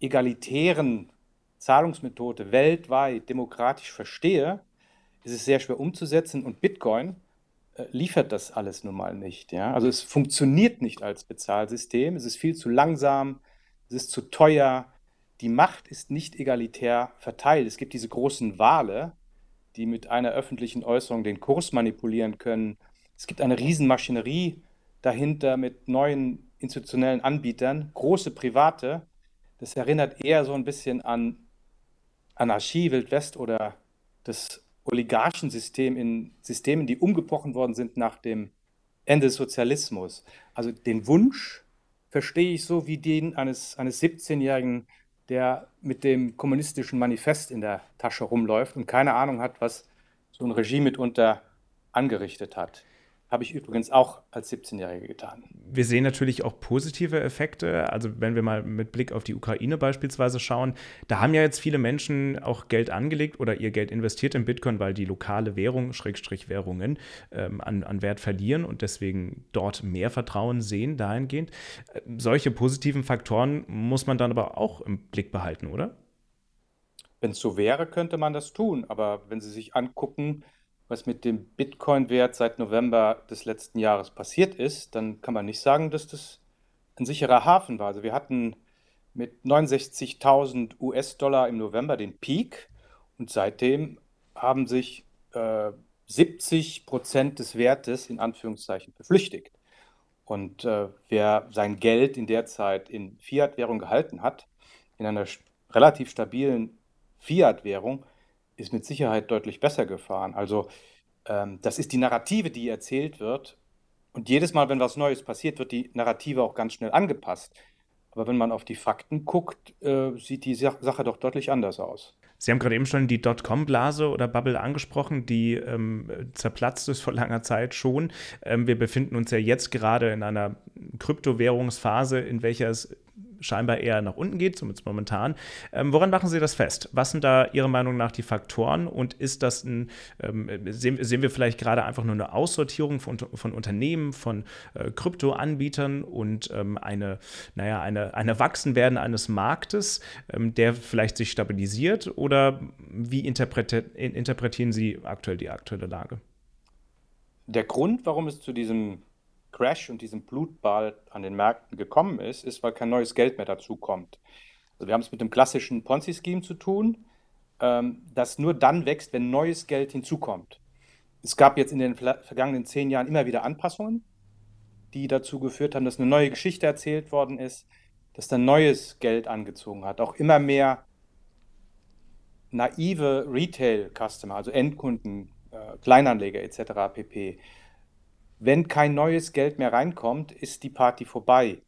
egalitären Zahlungsmethode weltweit demokratisch verstehe, ist es sehr schwer umzusetzen und Bitcoin äh, liefert das alles nun mal nicht. Ja? Also es funktioniert nicht als Bezahlsystem, es ist viel zu langsam, es ist zu teuer, die Macht ist nicht egalitär verteilt. Es gibt diese großen Wale, die mit einer öffentlichen Äußerung den Kurs manipulieren können es gibt eine Riesenmaschinerie dahinter mit neuen institutionellen Anbietern, große private. Das erinnert eher so ein bisschen an Anarchie, Wildwest oder das Oligarchensystem in Systemen, die umgebrochen worden sind nach dem Ende des Sozialismus. Also den Wunsch verstehe ich so wie den eines, eines 17-Jährigen, der mit dem kommunistischen Manifest in der Tasche rumläuft und keine Ahnung hat, was so ein Regime mitunter angerichtet hat. Habe ich übrigens auch als 17-Jähriger getan. Wir sehen natürlich auch positive Effekte. Also wenn wir mal mit Blick auf die Ukraine beispielsweise schauen, da haben ja jetzt viele Menschen auch Geld angelegt oder ihr Geld investiert in Bitcoin, weil die lokale Währung, Schrägstrich Währungen, ähm, an, an Wert verlieren und deswegen dort mehr Vertrauen sehen dahingehend. Äh, solche positiven Faktoren muss man dann aber auch im Blick behalten, oder? Wenn es so wäre, könnte man das tun. Aber wenn Sie sich angucken, was mit dem Bitcoin-Wert seit November des letzten Jahres passiert ist, dann kann man nicht sagen, dass das ein sicherer Hafen war. Also wir hatten mit 69.000 US-Dollar im November den Peak und seitdem haben sich äh, 70 Prozent des Wertes in Anführungszeichen verflüchtigt. Und äh, wer sein Geld in der Zeit in Fiat-Währung gehalten hat, in einer relativ stabilen Fiat-Währung, ist mit Sicherheit deutlich besser gefahren. Also ähm, das ist die Narrative, die erzählt wird. Und jedes Mal, wenn was Neues passiert, wird die Narrative auch ganz schnell angepasst. Aber wenn man auf die Fakten guckt, äh, sieht die Sache doch deutlich anders aus. Sie haben gerade eben schon die Dotcom-Blase oder Bubble angesprochen, die ähm, zerplatzt ist vor langer Zeit schon. Ähm, wir befinden uns ja jetzt gerade in einer Kryptowährungsphase, in welcher es scheinbar eher nach unten geht, zumindest momentan. Ähm, woran machen Sie das fest? Was sind da Ihrer Meinung nach die Faktoren und ist das ein, ähm, sehen, sehen, wir vielleicht gerade einfach nur eine Aussortierung von, von Unternehmen, von äh, Kryptoanbietern und ähm, eine, naja, eine, eine Wachsenwerden eines Marktes, ähm, der vielleicht sich stabilisiert oder wie interpretieren Sie aktuell die aktuelle Lage? Der Grund, warum es zu diesem Crash und diesem Blutball an den Märkten gekommen ist, ist, weil kein neues Geld mehr dazukommt. Also wir haben es mit dem klassischen Ponzi-Scheme zu tun, ähm, das nur dann wächst, wenn neues Geld hinzukommt. Es gab jetzt in den vergangenen zehn Jahren immer wieder Anpassungen, die dazu geführt haben, dass eine neue Geschichte erzählt worden ist, dass dann neues Geld angezogen hat. Auch immer mehr naive Retail-Customer, also Endkunden, äh, Kleinanleger etc. pp wenn kein neues Geld mehr reinkommt, ist die Party vorbei.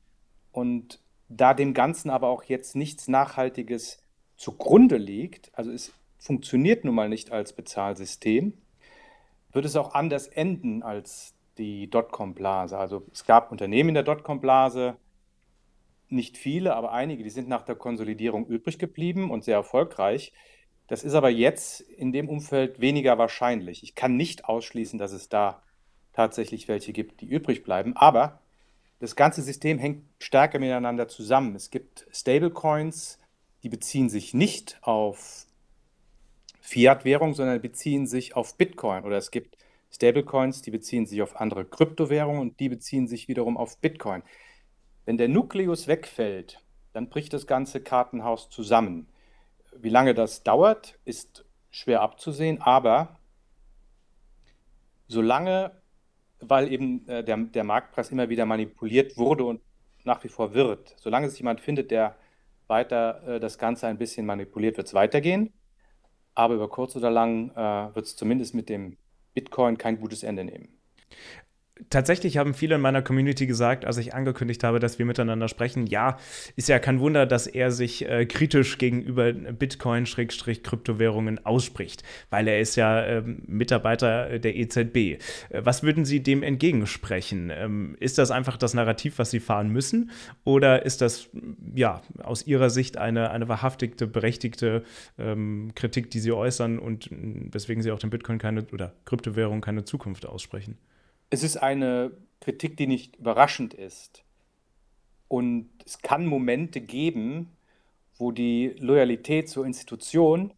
Und da dem Ganzen aber auch jetzt nichts Nachhaltiges zugrunde liegt, also es funktioniert nun mal nicht als Bezahlsystem, wird es auch anders enden als die Dotcom-Blase. Also es gab Unternehmen in der Dotcom-Blase, nicht viele, aber einige, die sind nach der Konsolidierung übrig geblieben und sehr erfolgreich. Das ist aber jetzt in dem Umfeld weniger wahrscheinlich. Ich kann nicht ausschließen, dass es da tatsächlich welche gibt, die übrig bleiben. Aber das ganze System hängt stärker miteinander zusammen. Es gibt Stablecoins, die beziehen sich nicht auf Fiat-Währung, sondern beziehen sich auf Bitcoin. Oder es gibt Stablecoins, die beziehen sich auf andere Kryptowährungen und die beziehen sich wiederum auf Bitcoin. Wenn der Nukleus wegfällt, dann bricht das ganze Kartenhaus zusammen. Wie lange das dauert, ist schwer abzusehen, aber solange weil eben äh, der, der Marktpreis immer wieder manipuliert wurde und nach wie vor wird. Solange es jemand findet, der weiter äh, das Ganze ein bisschen manipuliert, wird es weitergehen. Aber über kurz oder lang äh, wird es zumindest mit dem Bitcoin kein gutes Ende nehmen tatsächlich haben viele in meiner Community gesagt, als ich angekündigt habe, dass wir miteinander sprechen, ja, ist ja kein Wunder, dass er sich äh, kritisch gegenüber Bitcoin-Kryptowährungen ausspricht, weil er ist ja ähm, Mitarbeiter der EZB. Äh, was würden Sie dem entgegensprechen? Ähm, ist das einfach das Narrativ, was Sie fahren müssen? Oder ist das ja aus Ihrer Sicht eine, eine wahrhaftigte, berechtigte ähm, Kritik, die Sie äußern und weswegen Sie auch dem Bitcoin keine oder Kryptowährung keine Zukunft aussprechen? Es ist eine Kritik, die nicht überraschend ist. Und es kann Momente geben, wo die Loyalität zur Institution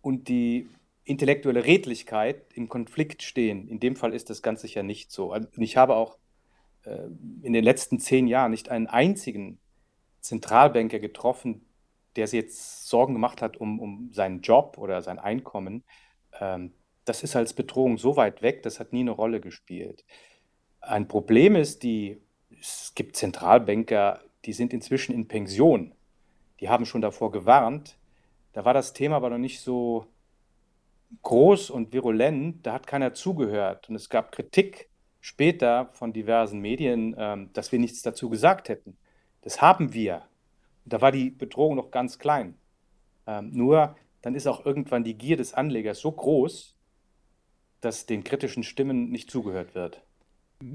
und die intellektuelle Redlichkeit im Konflikt stehen. In dem Fall ist das ganz sicher nicht so. Also, und ich habe auch äh, in den letzten zehn Jahren nicht einen einzigen Zentralbanker getroffen, der sich jetzt Sorgen gemacht hat um, um seinen Job oder sein Einkommen. Ähm, das ist als Bedrohung so weit weg, das hat nie eine Rolle gespielt. Ein Problem ist, die, es gibt Zentralbanker, die sind inzwischen in Pension. Die haben schon davor gewarnt. Da war das Thema aber noch nicht so groß und virulent. Da hat keiner zugehört. Und es gab Kritik später von diversen Medien, ähm, dass wir nichts dazu gesagt hätten. Das haben wir. Da war die Bedrohung noch ganz klein. Ähm, nur dann ist auch irgendwann die Gier des Anlegers so groß, dass den kritischen Stimmen nicht zugehört wird.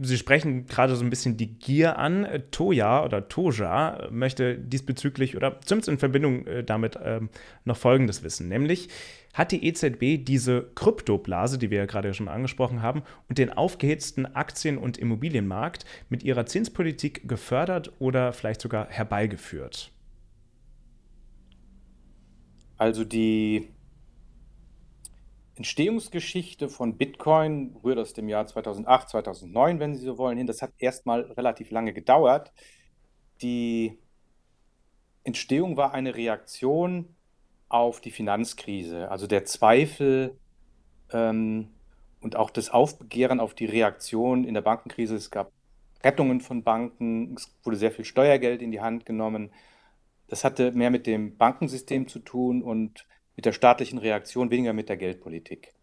Sie sprechen gerade so ein bisschen die Gier an. Toya oder Toja möchte diesbezüglich oder zumindest in Verbindung äh, damit ähm, noch Folgendes wissen, nämlich hat die EZB diese Kryptoblase, die wir ja gerade schon angesprochen haben, und den aufgehitzten Aktien- und Immobilienmarkt mit ihrer Zinspolitik gefördert oder vielleicht sogar herbeigeführt? Also die Entstehungsgeschichte von Bitcoin rührt aus dem Jahr 2008, 2009, wenn Sie so wollen, hin. Das hat erstmal relativ lange gedauert. Die Entstehung war eine Reaktion auf die Finanzkrise, also der Zweifel ähm, und auch das Aufbegehren auf die Reaktion in der Bankenkrise. Es gab Rettungen von Banken, es wurde sehr viel Steuergeld in die Hand genommen. Das hatte mehr mit dem Bankensystem zu tun und mit der staatlichen Reaktion, weniger mit der Geldpolitik.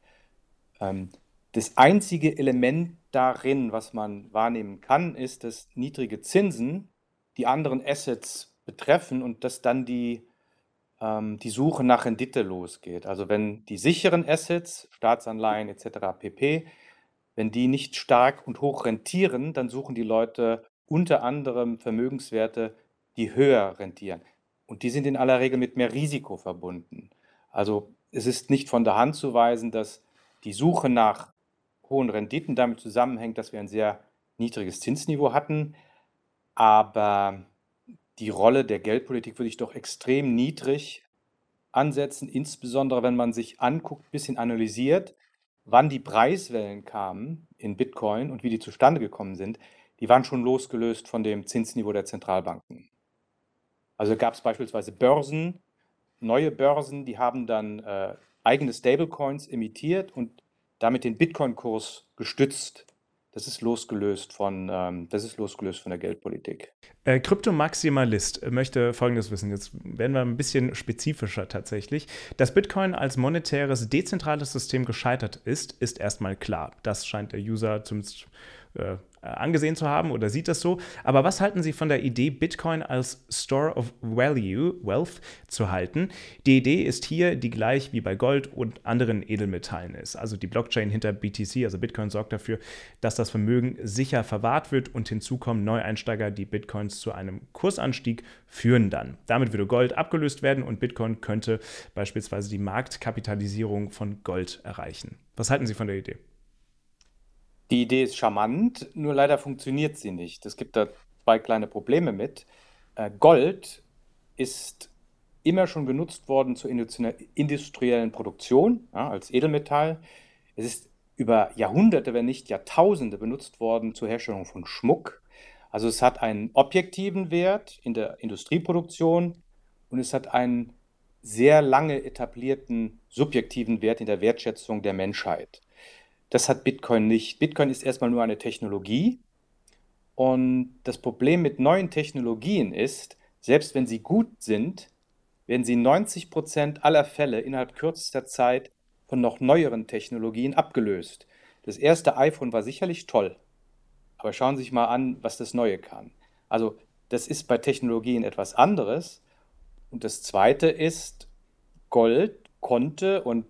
Ähm, das einzige Element darin, was man wahrnehmen kann, ist, dass niedrige Zinsen die anderen Assets betreffen und dass dann die, ähm, die Suche nach Rendite losgeht. Also wenn die sicheren Assets, Staatsanleihen etc. pp., wenn die nicht stark und hoch rentieren, dann suchen die Leute unter anderem Vermögenswerte, die höher rentieren. Und die sind in aller Regel mit mehr Risiko verbunden. Also es ist nicht von der Hand zu weisen, dass die Suche nach hohen Renditen damit zusammenhängt, dass wir ein sehr niedriges Zinsniveau hatten. Aber die Rolle der Geldpolitik würde ich doch extrem niedrig ansetzen, insbesondere wenn man sich anguckt, ein bisschen analysiert, wann die Preiswellen kamen in Bitcoin und wie die zustande gekommen sind. Die waren schon losgelöst von dem Zinsniveau der Zentralbanken. Also gab es beispielsweise Börsen, neue Börsen, die haben dann äh, eigene Stablecoins emittiert und damit den Bitcoin-Kurs gestützt. Das ist losgelöst von, ähm, das ist losgelöst von der Geldpolitik. Äh, Kryptomaximalist möchte Folgendes wissen. Jetzt werden wir ein bisschen spezifischer tatsächlich. Dass Bitcoin als monetäres, dezentrales System gescheitert ist, ist erstmal klar. Das scheint der User zumindest äh, angesehen zu haben oder sieht das so. Aber was halten Sie von der Idee, Bitcoin als Store of Value, Wealth zu halten? Die Idee ist hier die gleich wie bei Gold und anderen Edelmetallen ist. Also die Blockchain hinter BTC, also Bitcoin, sorgt dafür, dass das Vermögen sicher verwahrt wird und hinzu kommen Neueinsteiger, die Bitcoins zu einem Kursanstieg führen dann. Damit würde Gold abgelöst werden und Bitcoin könnte beispielsweise die Marktkapitalisierung von Gold erreichen. Was halten Sie von der Idee? Die Idee ist charmant, nur leider funktioniert sie nicht. Es gibt da zwei kleine Probleme mit. Äh, Gold ist immer schon genutzt worden zur industriellen Produktion, ja, als Edelmetall. Es ist über Jahrhunderte, wenn nicht Jahrtausende benutzt worden zur Herstellung von Schmuck. Also es hat einen objektiven Wert in der Industrieproduktion und es hat einen sehr lange etablierten subjektiven Wert in der Wertschätzung der Menschheit. Das hat Bitcoin nicht. Bitcoin ist erstmal nur eine Technologie. Und das Problem mit neuen Technologien ist, selbst wenn sie gut sind, werden sie in 90 Prozent aller Fälle innerhalb kürzester Zeit von noch neueren Technologien abgelöst. Das erste iPhone war sicherlich toll, aber schauen Sie sich mal an, was das Neue kann. Also das ist bei Technologien etwas anderes. Und das Zweite ist, Gold konnte und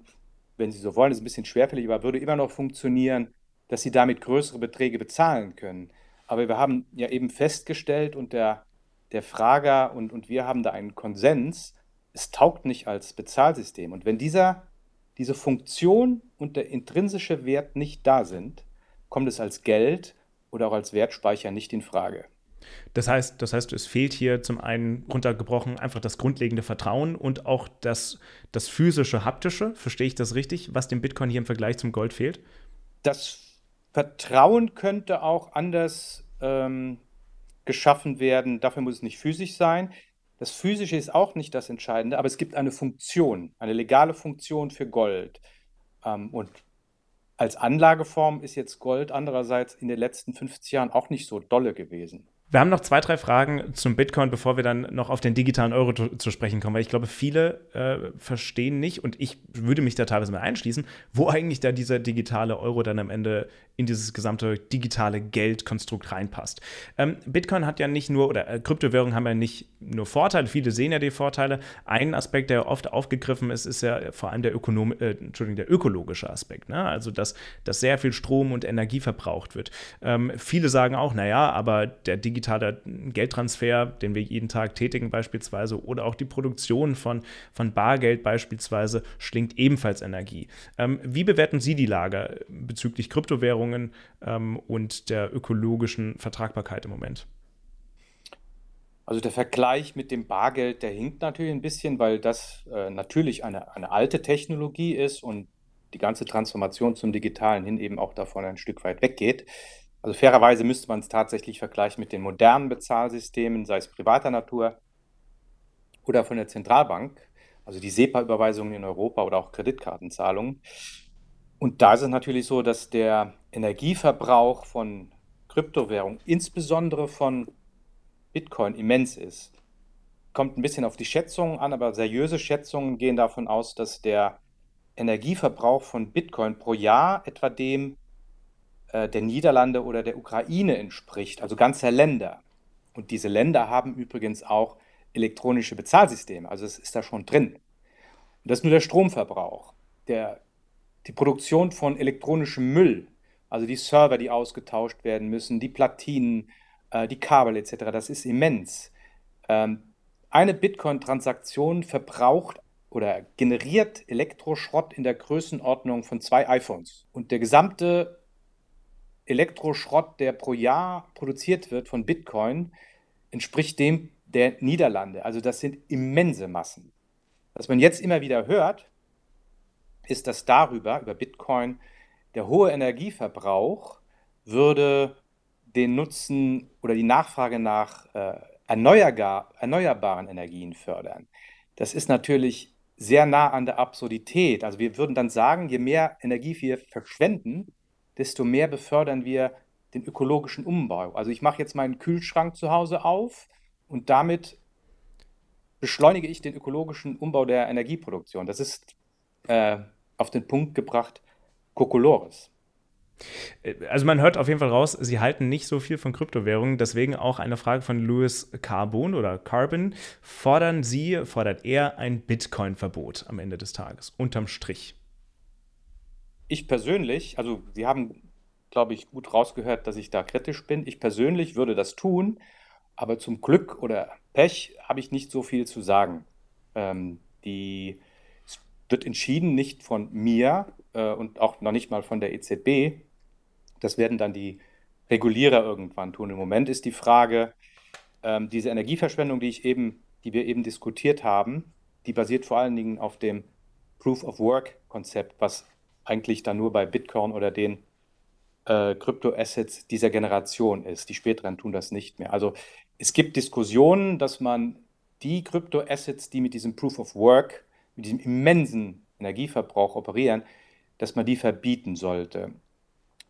wenn Sie so wollen, ist ein bisschen schwerfällig, aber würde immer noch funktionieren, dass Sie damit größere Beträge bezahlen können. Aber wir haben ja eben festgestellt und der, der Frager und, und wir haben da einen Konsens, es taugt nicht als Bezahlsystem. Und wenn dieser, diese Funktion und der intrinsische Wert nicht da sind, kommt es als Geld oder auch als Wertspeicher nicht in Frage. Das heißt, das heißt, es fehlt hier zum einen runtergebrochen einfach das grundlegende Vertrauen und auch das, das physische, haptische. Verstehe ich das richtig, was dem Bitcoin hier im Vergleich zum Gold fehlt? Das Vertrauen könnte auch anders ähm, geschaffen werden. Dafür muss es nicht physisch sein. Das Physische ist auch nicht das Entscheidende, aber es gibt eine Funktion, eine legale Funktion für Gold. Ähm, und als Anlageform ist jetzt Gold andererseits in den letzten 50 Jahren auch nicht so dolle gewesen. Wir haben noch zwei, drei Fragen zum Bitcoin, bevor wir dann noch auf den digitalen Euro zu sprechen kommen, weil ich glaube, viele äh, verstehen nicht und ich würde mich da teilweise mal einschließen, wo eigentlich da dieser digitale Euro dann am Ende in dieses gesamte digitale Geldkonstrukt reinpasst. Ähm, Bitcoin hat ja nicht nur, oder äh, Kryptowährungen haben ja nicht nur Vorteile, viele sehen ja die Vorteile. Ein Aspekt, der oft aufgegriffen ist, ist ja vor allem der, Ökonom äh, Entschuldigung, der ökologische Aspekt. Ne? Also, dass, dass sehr viel Strom und Energie verbraucht wird. Ähm, viele sagen auch, naja, aber der digitale digitaler Geldtransfer, den wir jeden Tag tätigen beispielsweise, oder auch die Produktion von, von Bargeld beispielsweise, schlingt ebenfalls Energie. Ähm, wie bewerten Sie die Lage bezüglich Kryptowährungen ähm, und der ökologischen Vertragbarkeit im Moment? Also der Vergleich mit dem Bargeld, der hinkt natürlich ein bisschen, weil das äh, natürlich eine, eine alte Technologie ist und die ganze Transformation zum Digitalen hin eben auch davon ein Stück weit weggeht. Also fairerweise müsste man es tatsächlich vergleichen mit den modernen Bezahlsystemen, sei es privater Natur oder von der Zentralbank, also die SEPA-Überweisungen in Europa oder auch Kreditkartenzahlungen. Und da ist es natürlich so, dass der Energieverbrauch von Kryptowährungen, insbesondere von Bitcoin, immens ist. Kommt ein bisschen auf die Schätzungen an, aber seriöse Schätzungen gehen davon aus, dass der Energieverbrauch von Bitcoin pro Jahr etwa dem äh, der Niederlande oder der Ukraine entspricht, also ganzer Länder. Und diese Länder haben übrigens auch elektronische Bezahlsysteme, also es ist da schon drin. Und das ist nur der Stromverbrauch. Der, die Produktion von elektronischem Müll, also die Server, die ausgetauscht werden müssen, die Platinen, äh, die Kabel etc., das ist immens. Ähm, eine Bitcoin-Transaktion verbraucht oder generiert Elektroschrott in der Größenordnung von zwei iPhones. Und der gesamte Elektroschrott, der pro Jahr produziert wird von Bitcoin, entspricht dem der Niederlande. Also das sind immense Massen. Was man jetzt immer wieder hört, ist, dass darüber, über Bitcoin, der hohe Energieverbrauch würde den Nutzen oder die Nachfrage nach äh, erneuerbaren Energien fördern. Das ist natürlich sehr nah an der Absurdität. Also wir würden dann sagen, je mehr Energie wir verschwenden, desto mehr befördern wir den ökologischen Umbau. Also ich mache jetzt meinen Kühlschrank zu Hause auf und damit beschleunige ich den ökologischen Umbau der Energieproduktion. Das ist äh, auf den Punkt gebracht Kokolores. Also man hört auf jeden Fall raus, sie halten nicht so viel von Kryptowährungen. Deswegen auch eine Frage von Louis Carbon oder Carbon. Fordern Sie, fordert er ein Bitcoin-Verbot am Ende des Tages, unterm Strich? Ich persönlich, also Sie haben, glaube ich, gut rausgehört, dass ich da kritisch bin. Ich persönlich würde das tun, aber zum Glück oder Pech habe ich nicht so viel zu sagen. Ähm, die, es wird entschieden nicht von mir äh, und auch noch nicht mal von der EZB. Das werden dann die Regulierer irgendwann tun. Im Moment ist die Frage, ähm, diese Energieverschwendung, die ich eben, die wir eben diskutiert haben, die basiert vor allen Dingen auf dem Proof of Work Konzept, was eigentlich dann nur bei Bitcoin oder den äh, Kryptoassets dieser Generation ist. Die späteren tun das nicht mehr. Also es gibt Diskussionen, dass man die Kryptoassets, die mit diesem Proof of Work, mit diesem immensen Energieverbrauch operieren, dass man die verbieten sollte.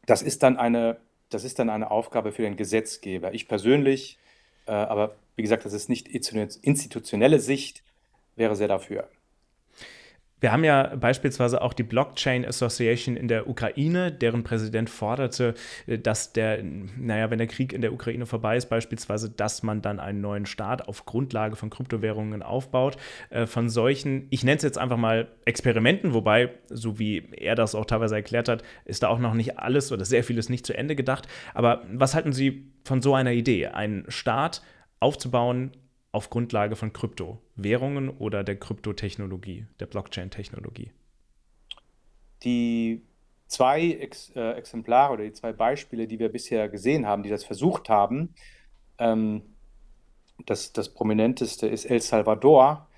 Das ist dann eine, das ist dann eine Aufgabe für den Gesetzgeber. Ich persönlich, äh, aber wie gesagt, das ist nicht institutionelle Sicht, wäre sehr dafür. Wir haben ja beispielsweise auch die Blockchain Association in der Ukraine, deren Präsident forderte, äh, dass der, naja, wenn der Krieg in der Ukraine vorbei ist, beispielsweise, dass man dann einen neuen Staat auf Grundlage von Kryptowährungen aufbaut. Äh, von solchen, ich nenne es jetzt einfach mal Experimenten, wobei, so wie er das auch teilweise erklärt hat, ist da auch noch nicht alles oder sehr vieles nicht zu Ende gedacht. Aber was halten Sie von so einer Idee, einen Staat aufzubauen auf Grundlage von Kryptowährungen oder der Kryptotechnologie, der Blockchain-Technologie? Die zwei Ex äh, Exemplare oder die zwei Beispiele, die wir bisher gesehen haben, die das versucht haben, ähm, das, das prominenteste ist El Salvador,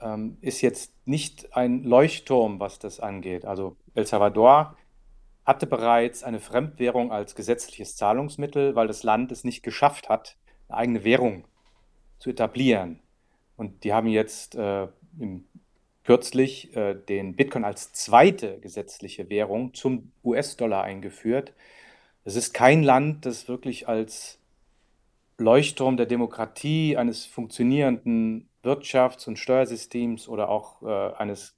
ähm, ist jetzt nicht ein Leuchtturm, was das angeht. Also El Salvador hatte bereits eine Fremdwährung als gesetzliches Zahlungsmittel, weil das Land es nicht geschafft hat, eine eigene Währung zu etablieren. Und die haben jetzt äh, im kürzlich äh, den Bitcoin als zweite gesetzliche Währung zum US-Dollar eingeführt. Es ist kein Land, das wirklich als Leuchtturm der Demokratie, eines funktionierenden Wirtschafts- und Steuersystems oder auch äh, eines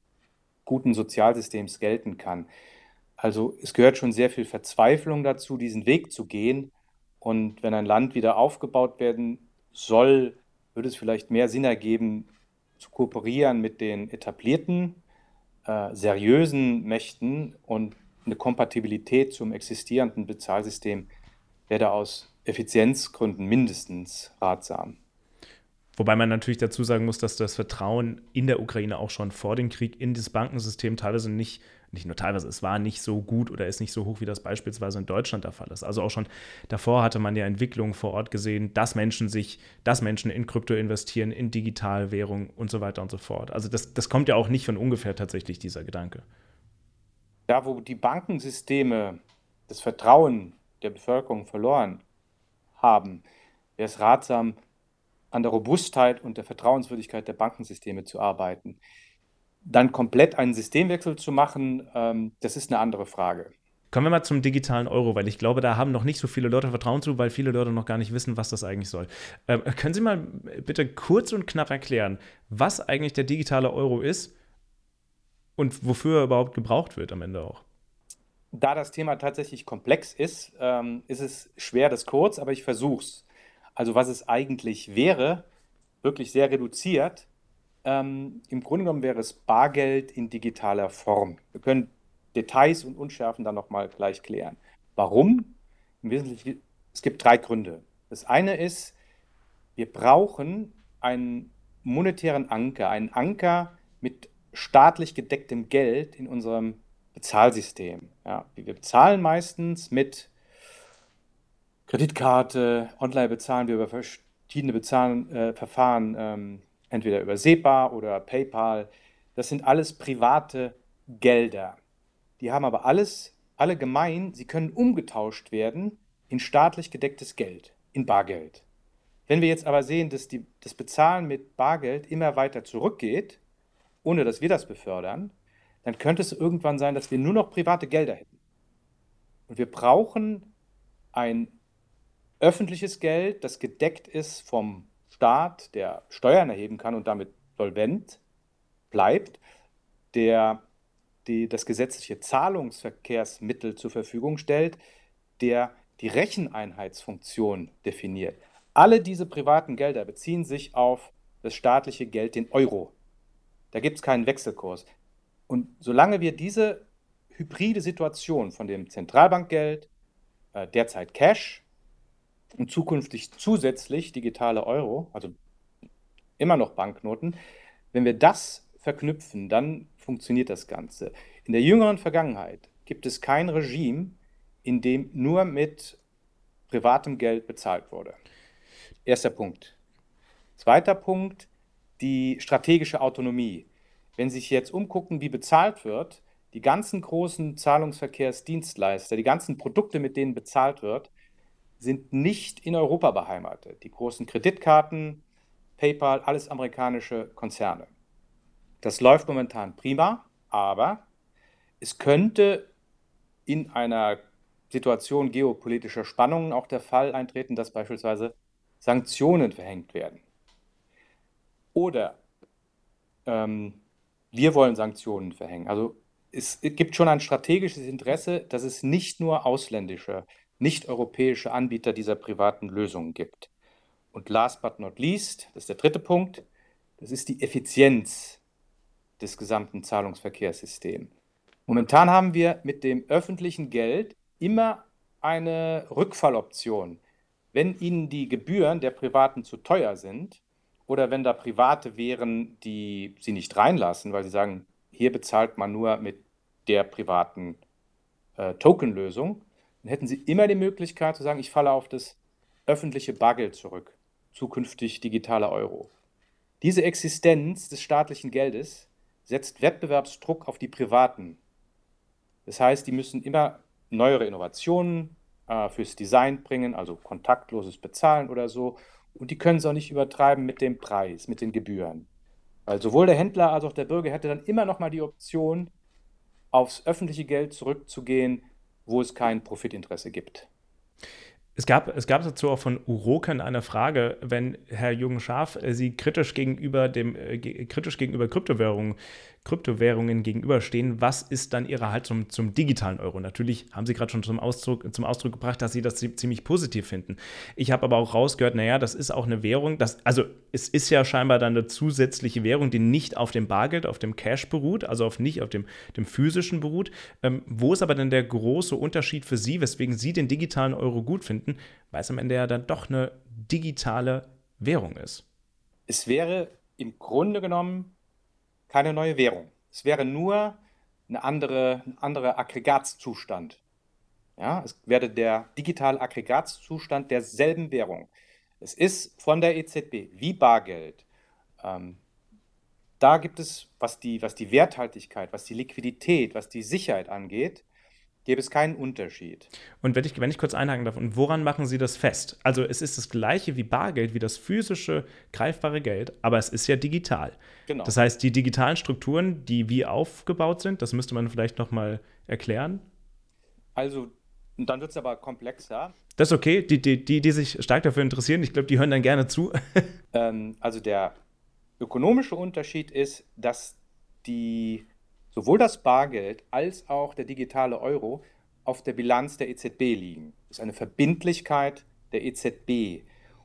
guten Sozialsystems gelten kann. Also es gehört schon sehr viel Verzweiflung dazu, diesen Weg zu gehen. Und wenn ein Land wieder aufgebaut werden soll, würde es vielleicht mehr Sinn ergeben, zu kooperieren mit den etablierten, äh, seriösen Mächten und eine Kompatibilität zum existierenden Bezahlsystem wäre aus Effizienzgründen mindestens ratsam. Wobei man natürlich dazu sagen muss, dass das Vertrauen in der Ukraine auch schon vor dem Krieg in das Bankensystem teilweise nicht, nicht nur teilweise, es war nicht so gut oder ist nicht so hoch, wie das beispielsweise in Deutschland der Fall ist. Also auch schon davor hatte man ja Entwicklungen vor Ort gesehen, dass Menschen sich, dass Menschen in Krypto investieren, in Digitalwährung und so weiter und so fort. Also das, das kommt ja auch nicht von ungefähr tatsächlich, dieser Gedanke. Da, wo die Bankensysteme das Vertrauen der Bevölkerung verloren haben, wäre es ratsam, an der Robustheit und der Vertrauenswürdigkeit der Bankensysteme zu arbeiten. Dann komplett einen Systemwechsel zu machen, ähm, das ist eine andere Frage. Kommen wir mal zum digitalen Euro, weil ich glaube, da haben noch nicht so viele Leute Vertrauen zu, weil viele Leute noch gar nicht wissen, was das eigentlich soll. Ähm, können Sie mal bitte kurz und knapp erklären, was eigentlich der digitale Euro ist und wofür er überhaupt gebraucht wird am Ende auch? Da das Thema tatsächlich komplex ist, ähm, ist es schwer, das kurz, aber ich versuche es also was es eigentlich wäre, wirklich sehr reduziert. Ähm, Im Grunde genommen wäre es Bargeld in digitaler Form. Wir können Details und Unschärfen dann nochmal gleich klären. Warum? Im Wesentlichen, es gibt drei Gründe. Das eine ist, wir brauchen einen monetären Anker, einen Anker mit staatlich gedecktem Geld in unserem Bezahlsystem. Ja, wir bezahlen meistens mit Kreditkarte, online bezahlen wir über verschiedene Bezahlen, äh, Verfahren, ähm, entweder über SEPA oder PayPal. Das sind alles private Gelder. Die haben aber alles, alle gemein, sie können umgetauscht werden in staatlich gedecktes Geld, in Bargeld. Wenn wir jetzt aber sehen, dass die, das Bezahlen mit Bargeld immer weiter zurückgeht, ohne dass wir das befördern, dann könnte es irgendwann sein, dass wir nur noch private Gelder hätten. Und wir brauchen ein öffentliches Geld, das gedeckt ist vom Staat, der Steuern erheben kann und damit solvent bleibt, der die, das gesetzliche Zahlungsverkehrsmittel zur Verfügung stellt, der die Recheneinheitsfunktion definiert. Alle diese privaten Gelder beziehen sich auf das staatliche Geld, den Euro. Da gibt es keinen Wechselkurs. Und solange wir diese hybride Situation von dem Zentralbankgeld, äh, derzeit Cash, und zukünftig zusätzlich digitale Euro, also immer noch Banknoten, wenn wir das verknüpfen, dann funktioniert das Ganze. In der jüngeren Vergangenheit gibt es kein Regime, in dem nur mit privatem Geld bezahlt wurde. Erster Punkt. Zweiter Punkt, die strategische Autonomie. Wenn Sie sich jetzt umgucken, wie bezahlt wird, die ganzen großen Zahlungsverkehrsdienstleister, die ganzen Produkte, mit denen bezahlt wird, sind nicht in Europa beheimatet. Die großen Kreditkarten, PayPal, alles amerikanische Konzerne. Das läuft momentan prima, aber es könnte in einer Situation geopolitischer Spannungen auch der Fall eintreten, dass beispielsweise Sanktionen verhängt werden. Oder ähm, wir wollen Sanktionen verhängen. Also es gibt schon ein strategisches Interesse, dass es nicht nur ausländische nicht-europäische Anbieter dieser privaten Lösungen gibt. Und last but not least, das ist der dritte Punkt, das ist die Effizienz des gesamten Zahlungsverkehrssystems. Momentan haben wir mit dem öffentlichen Geld immer eine Rückfalloption. Wenn Ihnen die Gebühren der Privaten zu teuer sind oder wenn da Private wären, die Sie nicht reinlassen, weil sie sagen, hier bezahlt man nur mit der privaten äh, Tokenlösung, dann hätten Sie immer die Möglichkeit zu sagen, ich falle auf das öffentliche Bargeld zurück, zukünftig digitaler Euro. Diese Existenz des staatlichen Geldes setzt Wettbewerbsdruck auf die Privaten. Das heißt, die müssen immer neuere Innovationen äh, fürs Design bringen, also kontaktloses Bezahlen oder so. Und die können es auch nicht übertreiben mit dem Preis, mit den Gebühren. Weil sowohl der Händler als auch der Bürger hätte dann immer noch mal die Option, aufs öffentliche Geld zurückzugehen, wo es kein Profitinteresse gibt. Es gab, es gab dazu auch von Uroken eine Frage, wenn Herr Jürgen Schaaf äh, Sie kritisch gegenüber dem äh, kritisch gegenüber Kryptowährungen Kryptowährungen gegenüberstehen, was ist dann Ihre Haltung zum, digitalen Euro? Natürlich haben Sie gerade schon zum Ausdruck, zum Ausdruck gebracht, dass Sie das ziemlich positiv finden. Ich habe aber auch rausgehört, naja, das ist auch eine Währung, das, also es ist ja scheinbar dann eine zusätzliche Währung, die nicht auf dem Bargeld, auf dem Cash beruht, also auf nicht auf dem, dem physischen beruht. Ähm, wo ist aber denn der große Unterschied für Sie, weswegen Sie den digitalen Euro gut finden, weil es am Ende ja dann doch eine digitale Währung ist? Es wäre im Grunde genommen keine neue Währung. Es wäre nur eine andere, ein anderer Aggregatzustand. Ja, es wäre der digitale Aggregatzustand derselben Währung. Es ist von der EZB wie Bargeld. Ähm, da gibt es, was die, was die Werthaltigkeit, was die Liquidität, was die Sicherheit angeht, gäbe es keinen Unterschied. Und wenn ich, wenn ich kurz einhaken darf, und woran machen Sie das fest? Also es ist das gleiche wie Bargeld, wie das physische, greifbare Geld, aber es ist ja digital. Genau. Das heißt, die digitalen Strukturen, die wie aufgebaut sind, das müsste man vielleicht nochmal erklären. Also, dann wird es aber komplexer. Das ist okay, die, die, die, die sich stark dafür interessieren, ich glaube, die hören dann gerne zu. ähm, also der ökonomische Unterschied ist, dass die sowohl das Bargeld als auch der digitale Euro auf der Bilanz der EZB liegen. Das ist eine Verbindlichkeit der EZB.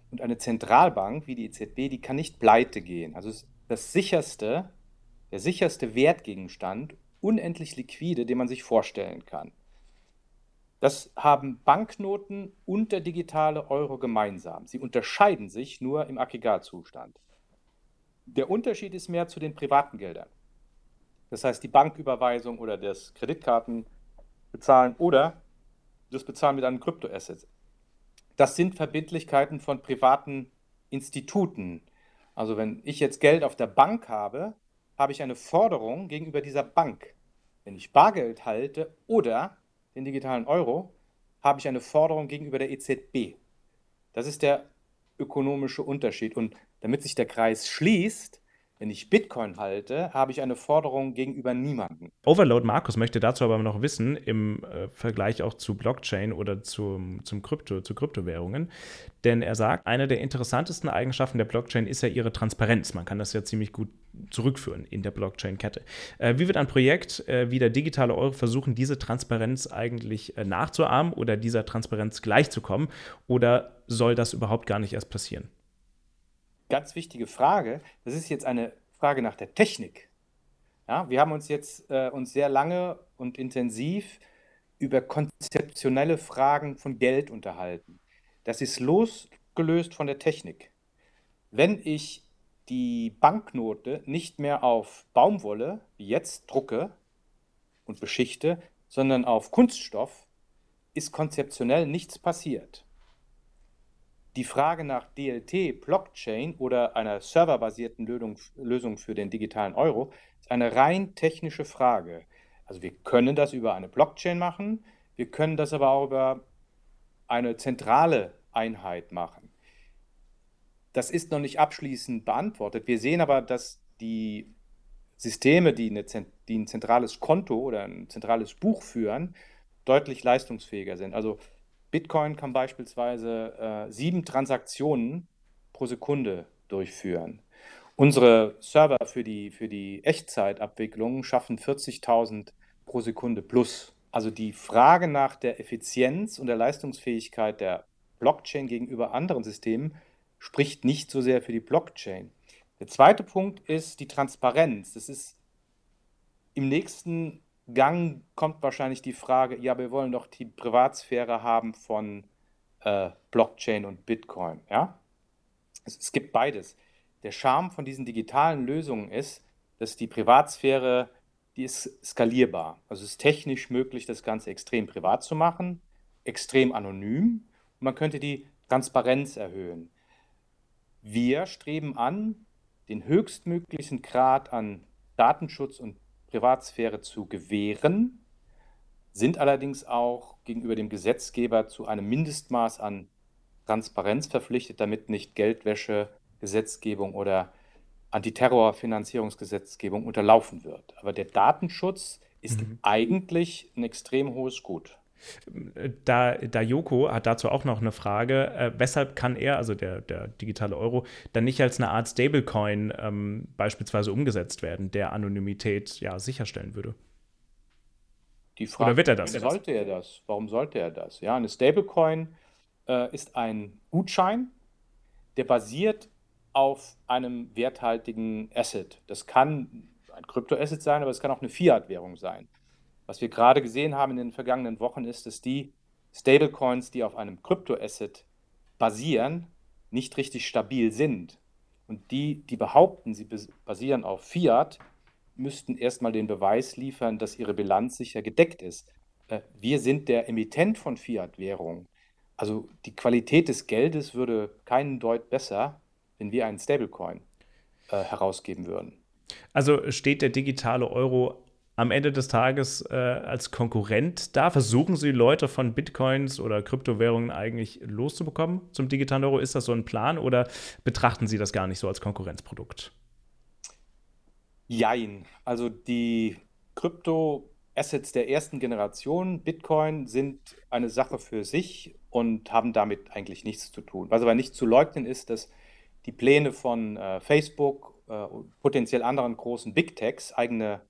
Und eine Zentralbank wie die EZB, die kann nicht pleite gehen. Also das sicherste, der sicherste Wertgegenstand, unendlich liquide, den man sich vorstellen kann. Das haben Banknoten und der digitale Euro gemeinsam. Sie unterscheiden sich nur im Aggregatzustand. Der Unterschied ist mehr zu den privaten Geldern. Das heißt, die Banküberweisung oder das Kreditkartenbezahlen oder das Bezahlen mit einem Kryptoasset. Das sind Verbindlichkeiten von privaten Instituten. Also wenn ich jetzt Geld auf der Bank habe, habe ich eine Forderung gegenüber dieser Bank. Wenn ich Bargeld halte oder den digitalen Euro, habe ich eine Forderung gegenüber der EZB. Das ist der ökonomische Unterschied. Und damit sich der Kreis schließt, wenn ich Bitcoin halte, habe ich eine Forderung gegenüber niemandem. Overload Markus möchte dazu aber noch wissen, im äh, Vergleich auch zu Blockchain oder zum, zum Krypto, zu Kryptowährungen. Denn er sagt, eine der interessantesten Eigenschaften der Blockchain ist ja ihre Transparenz. Man kann das ja ziemlich gut zurückführen in der Blockchain-Kette. Äh, wie wird ein Projekt äh, wie der digitale Euro versuchen, diese Transparenz eigentlich äh, nachzuahmen oder dieser Transparenz gleichzukommen? Oder soll das überhaupt gar nicht erst passieren? Ganz wichtige Frage. Das ist jetzt eine Frage nach der Technik. Ja, wir haben uns jetzt äh, uns sehr lange und intensiv über konzeptionelle Fragen von Geld unterhalten. Das ist losgelöst von der Technik. Wenn ich die Banknote nicht mehr auf Baumwolle, wie jetzt, drucke und beschichte, sondern auf Kunststoff, ist konzeptionell nichts passiert die Frage nach DLT, Blockchain oder einer serverbasierten Lösung für den digitalen Euro ist eine rein technische Frage. Also wir können das über eine Blockchain machen, wir können das aber auch über eine zentrale Einheit machen. Das ist noch nicht abschließend beantwortet. Wir sehen aber, dass die Systeme, die, eine, die ein zentrales Konto oder ein zentrales Buch führen, deutlich leistungsfähiger sind. Also Bitcoin kann beispielsweise äh, sieben Transaktionen pro Sekunde durchführen. Unsere Server für die, für die Echtzeitabwicklung schaffen 40.000 pro Sekunde plus. Also die Frage nach der Effizienz und der Leistungsfähigkeit der Blockchain gegenüber anderen Systemen spricht nicht so sehr für die Blockchain. Der zweite Punkt ist die Transparenz. Das ist im nächsten Gang kommt wahrscheinlich die Frage, ja, wir wollen doch die Privatsphäre haben von äh, Blockchain und Bitcoin. Ja? Es, es gibt beides. Der Charme von diesen digitalen Lösungen ist, dass die Privatsphäre, die ist skalierbar. Also es ist technisch möglich, das Ganze extrem privat zu machen, extrem anonym und man könnte die Transparenz erhöhen. Wir streben an, den höchstmöglichen Grad an Datenschutz und Privatsphäre zu gewähren, sind allerdings auch gegenüber dem Gesetzgeber zu einem Mindestmaß an Transparenz verpflichtet, damit nicht Geldwäsche, Gesetzgebung oder Antiterrorfinanzierungsgesetzgebung unterlaufen wird. Aber der Datenschutz ist mhm. eigentlich ein extrem hohes Gut. Da, da Joko hat dazu auch noch eine Frage. Äh, weshalb kann er, also der, der digitale Euro, dann nicht als eine Art Stablecoin ähm, beispielsweise umgesetzt werden, der Anonymität ja sicherstellen würde? Die Frage, Oder wird er das? Sollte er das? Warum sollte er das? Ja, eine Stablecoin äh, ist ein Gutschein, der basiert auf einem werthaltigen Asset. Das kann ein Kryptoasset sein, aber es kann auch eine Fiat-Währung sein. Was wir gerade gesehen haben in den vergangenen Wochen ist, dass die Stablecoins, die auf einem Kryptoasset basieren, nicht richtig stabil sind. Und die, die behaupten, sie basieren auf Fiat, müssten erstmal den Beweis liefern, dass ihre Bilanz sicher gedeckt ist. Äh, wir sind der Emittent von Fiat-Währung. Also die Qualität des Geldes würde keinen Deut besser, wenn wir einen Stablecoin äh, herausgeben würden. Also steht der digitale Euro am Ende des Tages äh, als Konkurrent da? Versuchen Sie Leute von Bitcoins oder Kryptowährungen eigentlich loszubekommen zum digitalen Euro? Ist das so ein Plan oder betrachten Sie das gar nicht so als Konkurrenzprodukt? Jein. Also die Krypto-Assets der ersten Generation, Bitcoin, sind eine Sache für sich und haben damit eigentlich nichts zu tun. Was aber nicht zu leugnen ist, dass die Pläne von äh, Facebook, äh, potenziell anderen großen Big Techs, eigene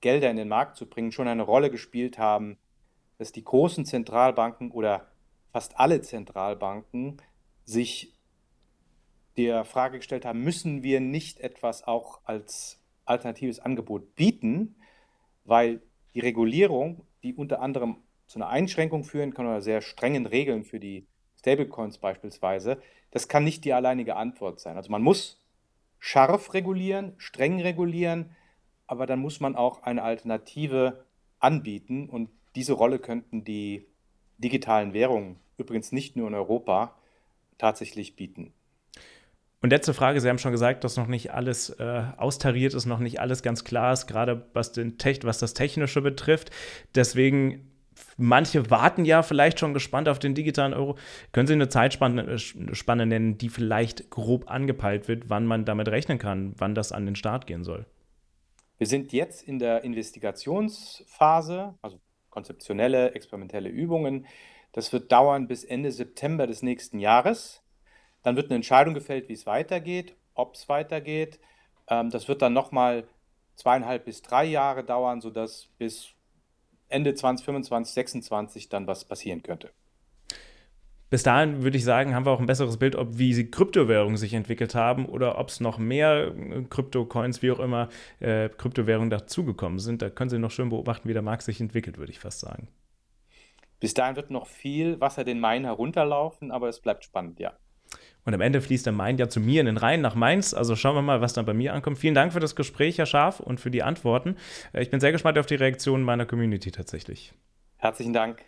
Gelder in den Markt zu bringen, schon eine Rolle gespielt haben, dass die großen Zentralbanken oder fast alle Zentralbanken sich der Frage gestellt haben, müssen wir nicht etwas auch als alternatives Angebot bieten, weil die Regulierung, die unter anderem zu einer Einschränkung führen kann oder sehr strengen Regeln für die Stablecoins beispielsweise, das kann nicht die alleinige Antwort sein. Also man muss scharf regulieren, streng regulieren, aber dann muss man auch eine Alternative anbieten und diese Rolle könnten die digitalen Währungen, übrigens nicht nur in Europa, tatsächlich bieten. Und letzte Frage, Sie haben schon gesagt, dass noch nicht alles äh, austariert ist, noch nicht alles ganz klar ist, gerade was, den was das Technische betrifft. Deswegen, manche warten ja vielleicht schon gespannt auf den digitalen Euro. Können Sie eine Zeitspanne äh, nennen, die vielleicht grob angepeilt wird, wann man damit rechnen kann, wann das an den Start gehen soll? Wir sind jetzt in der Investigationsphase, also konzeptionelle, experimentelle Übungen. Das wird dauern bis Ende September des nächsten Jahres. Dann wird eine Entscheidung gefällt, wie es weitergeht, ob es weitergeht. Ähm, das wird dann nochmal zweieinhalb bis drei Jahre dauern, sodass bis Ende 2025, 2026 dann was passieren könnte bis dahin würde ich sagen, haben wir auch ein besseres Bild, ob wie sie Kryptowährungen sich entwickelt haben oder ob es noch mehr äh, Kryptocoins, wie auch immer, äh, Kryptowährungen dazugekommen sind. Da können Sie noch schön beobachten, wie der Markt sich entwickelt, würde ich fast sagen. Bis dahin wird noch viel Wasser den Main herunterlaufen, aber es bleibt spannend, ja. Und am Ende fließt der Main ja zu mir in den Rhein nach Mainz. Also schauen wir mal, was dann bei mir ankommt. Vielen Dank für das Gespräch, Herr Scharf, und für die Antworten. Äh, ich bin sehr gespannt auf die Reaktionen meiner Community tatsächlich. Herzlichen Dank.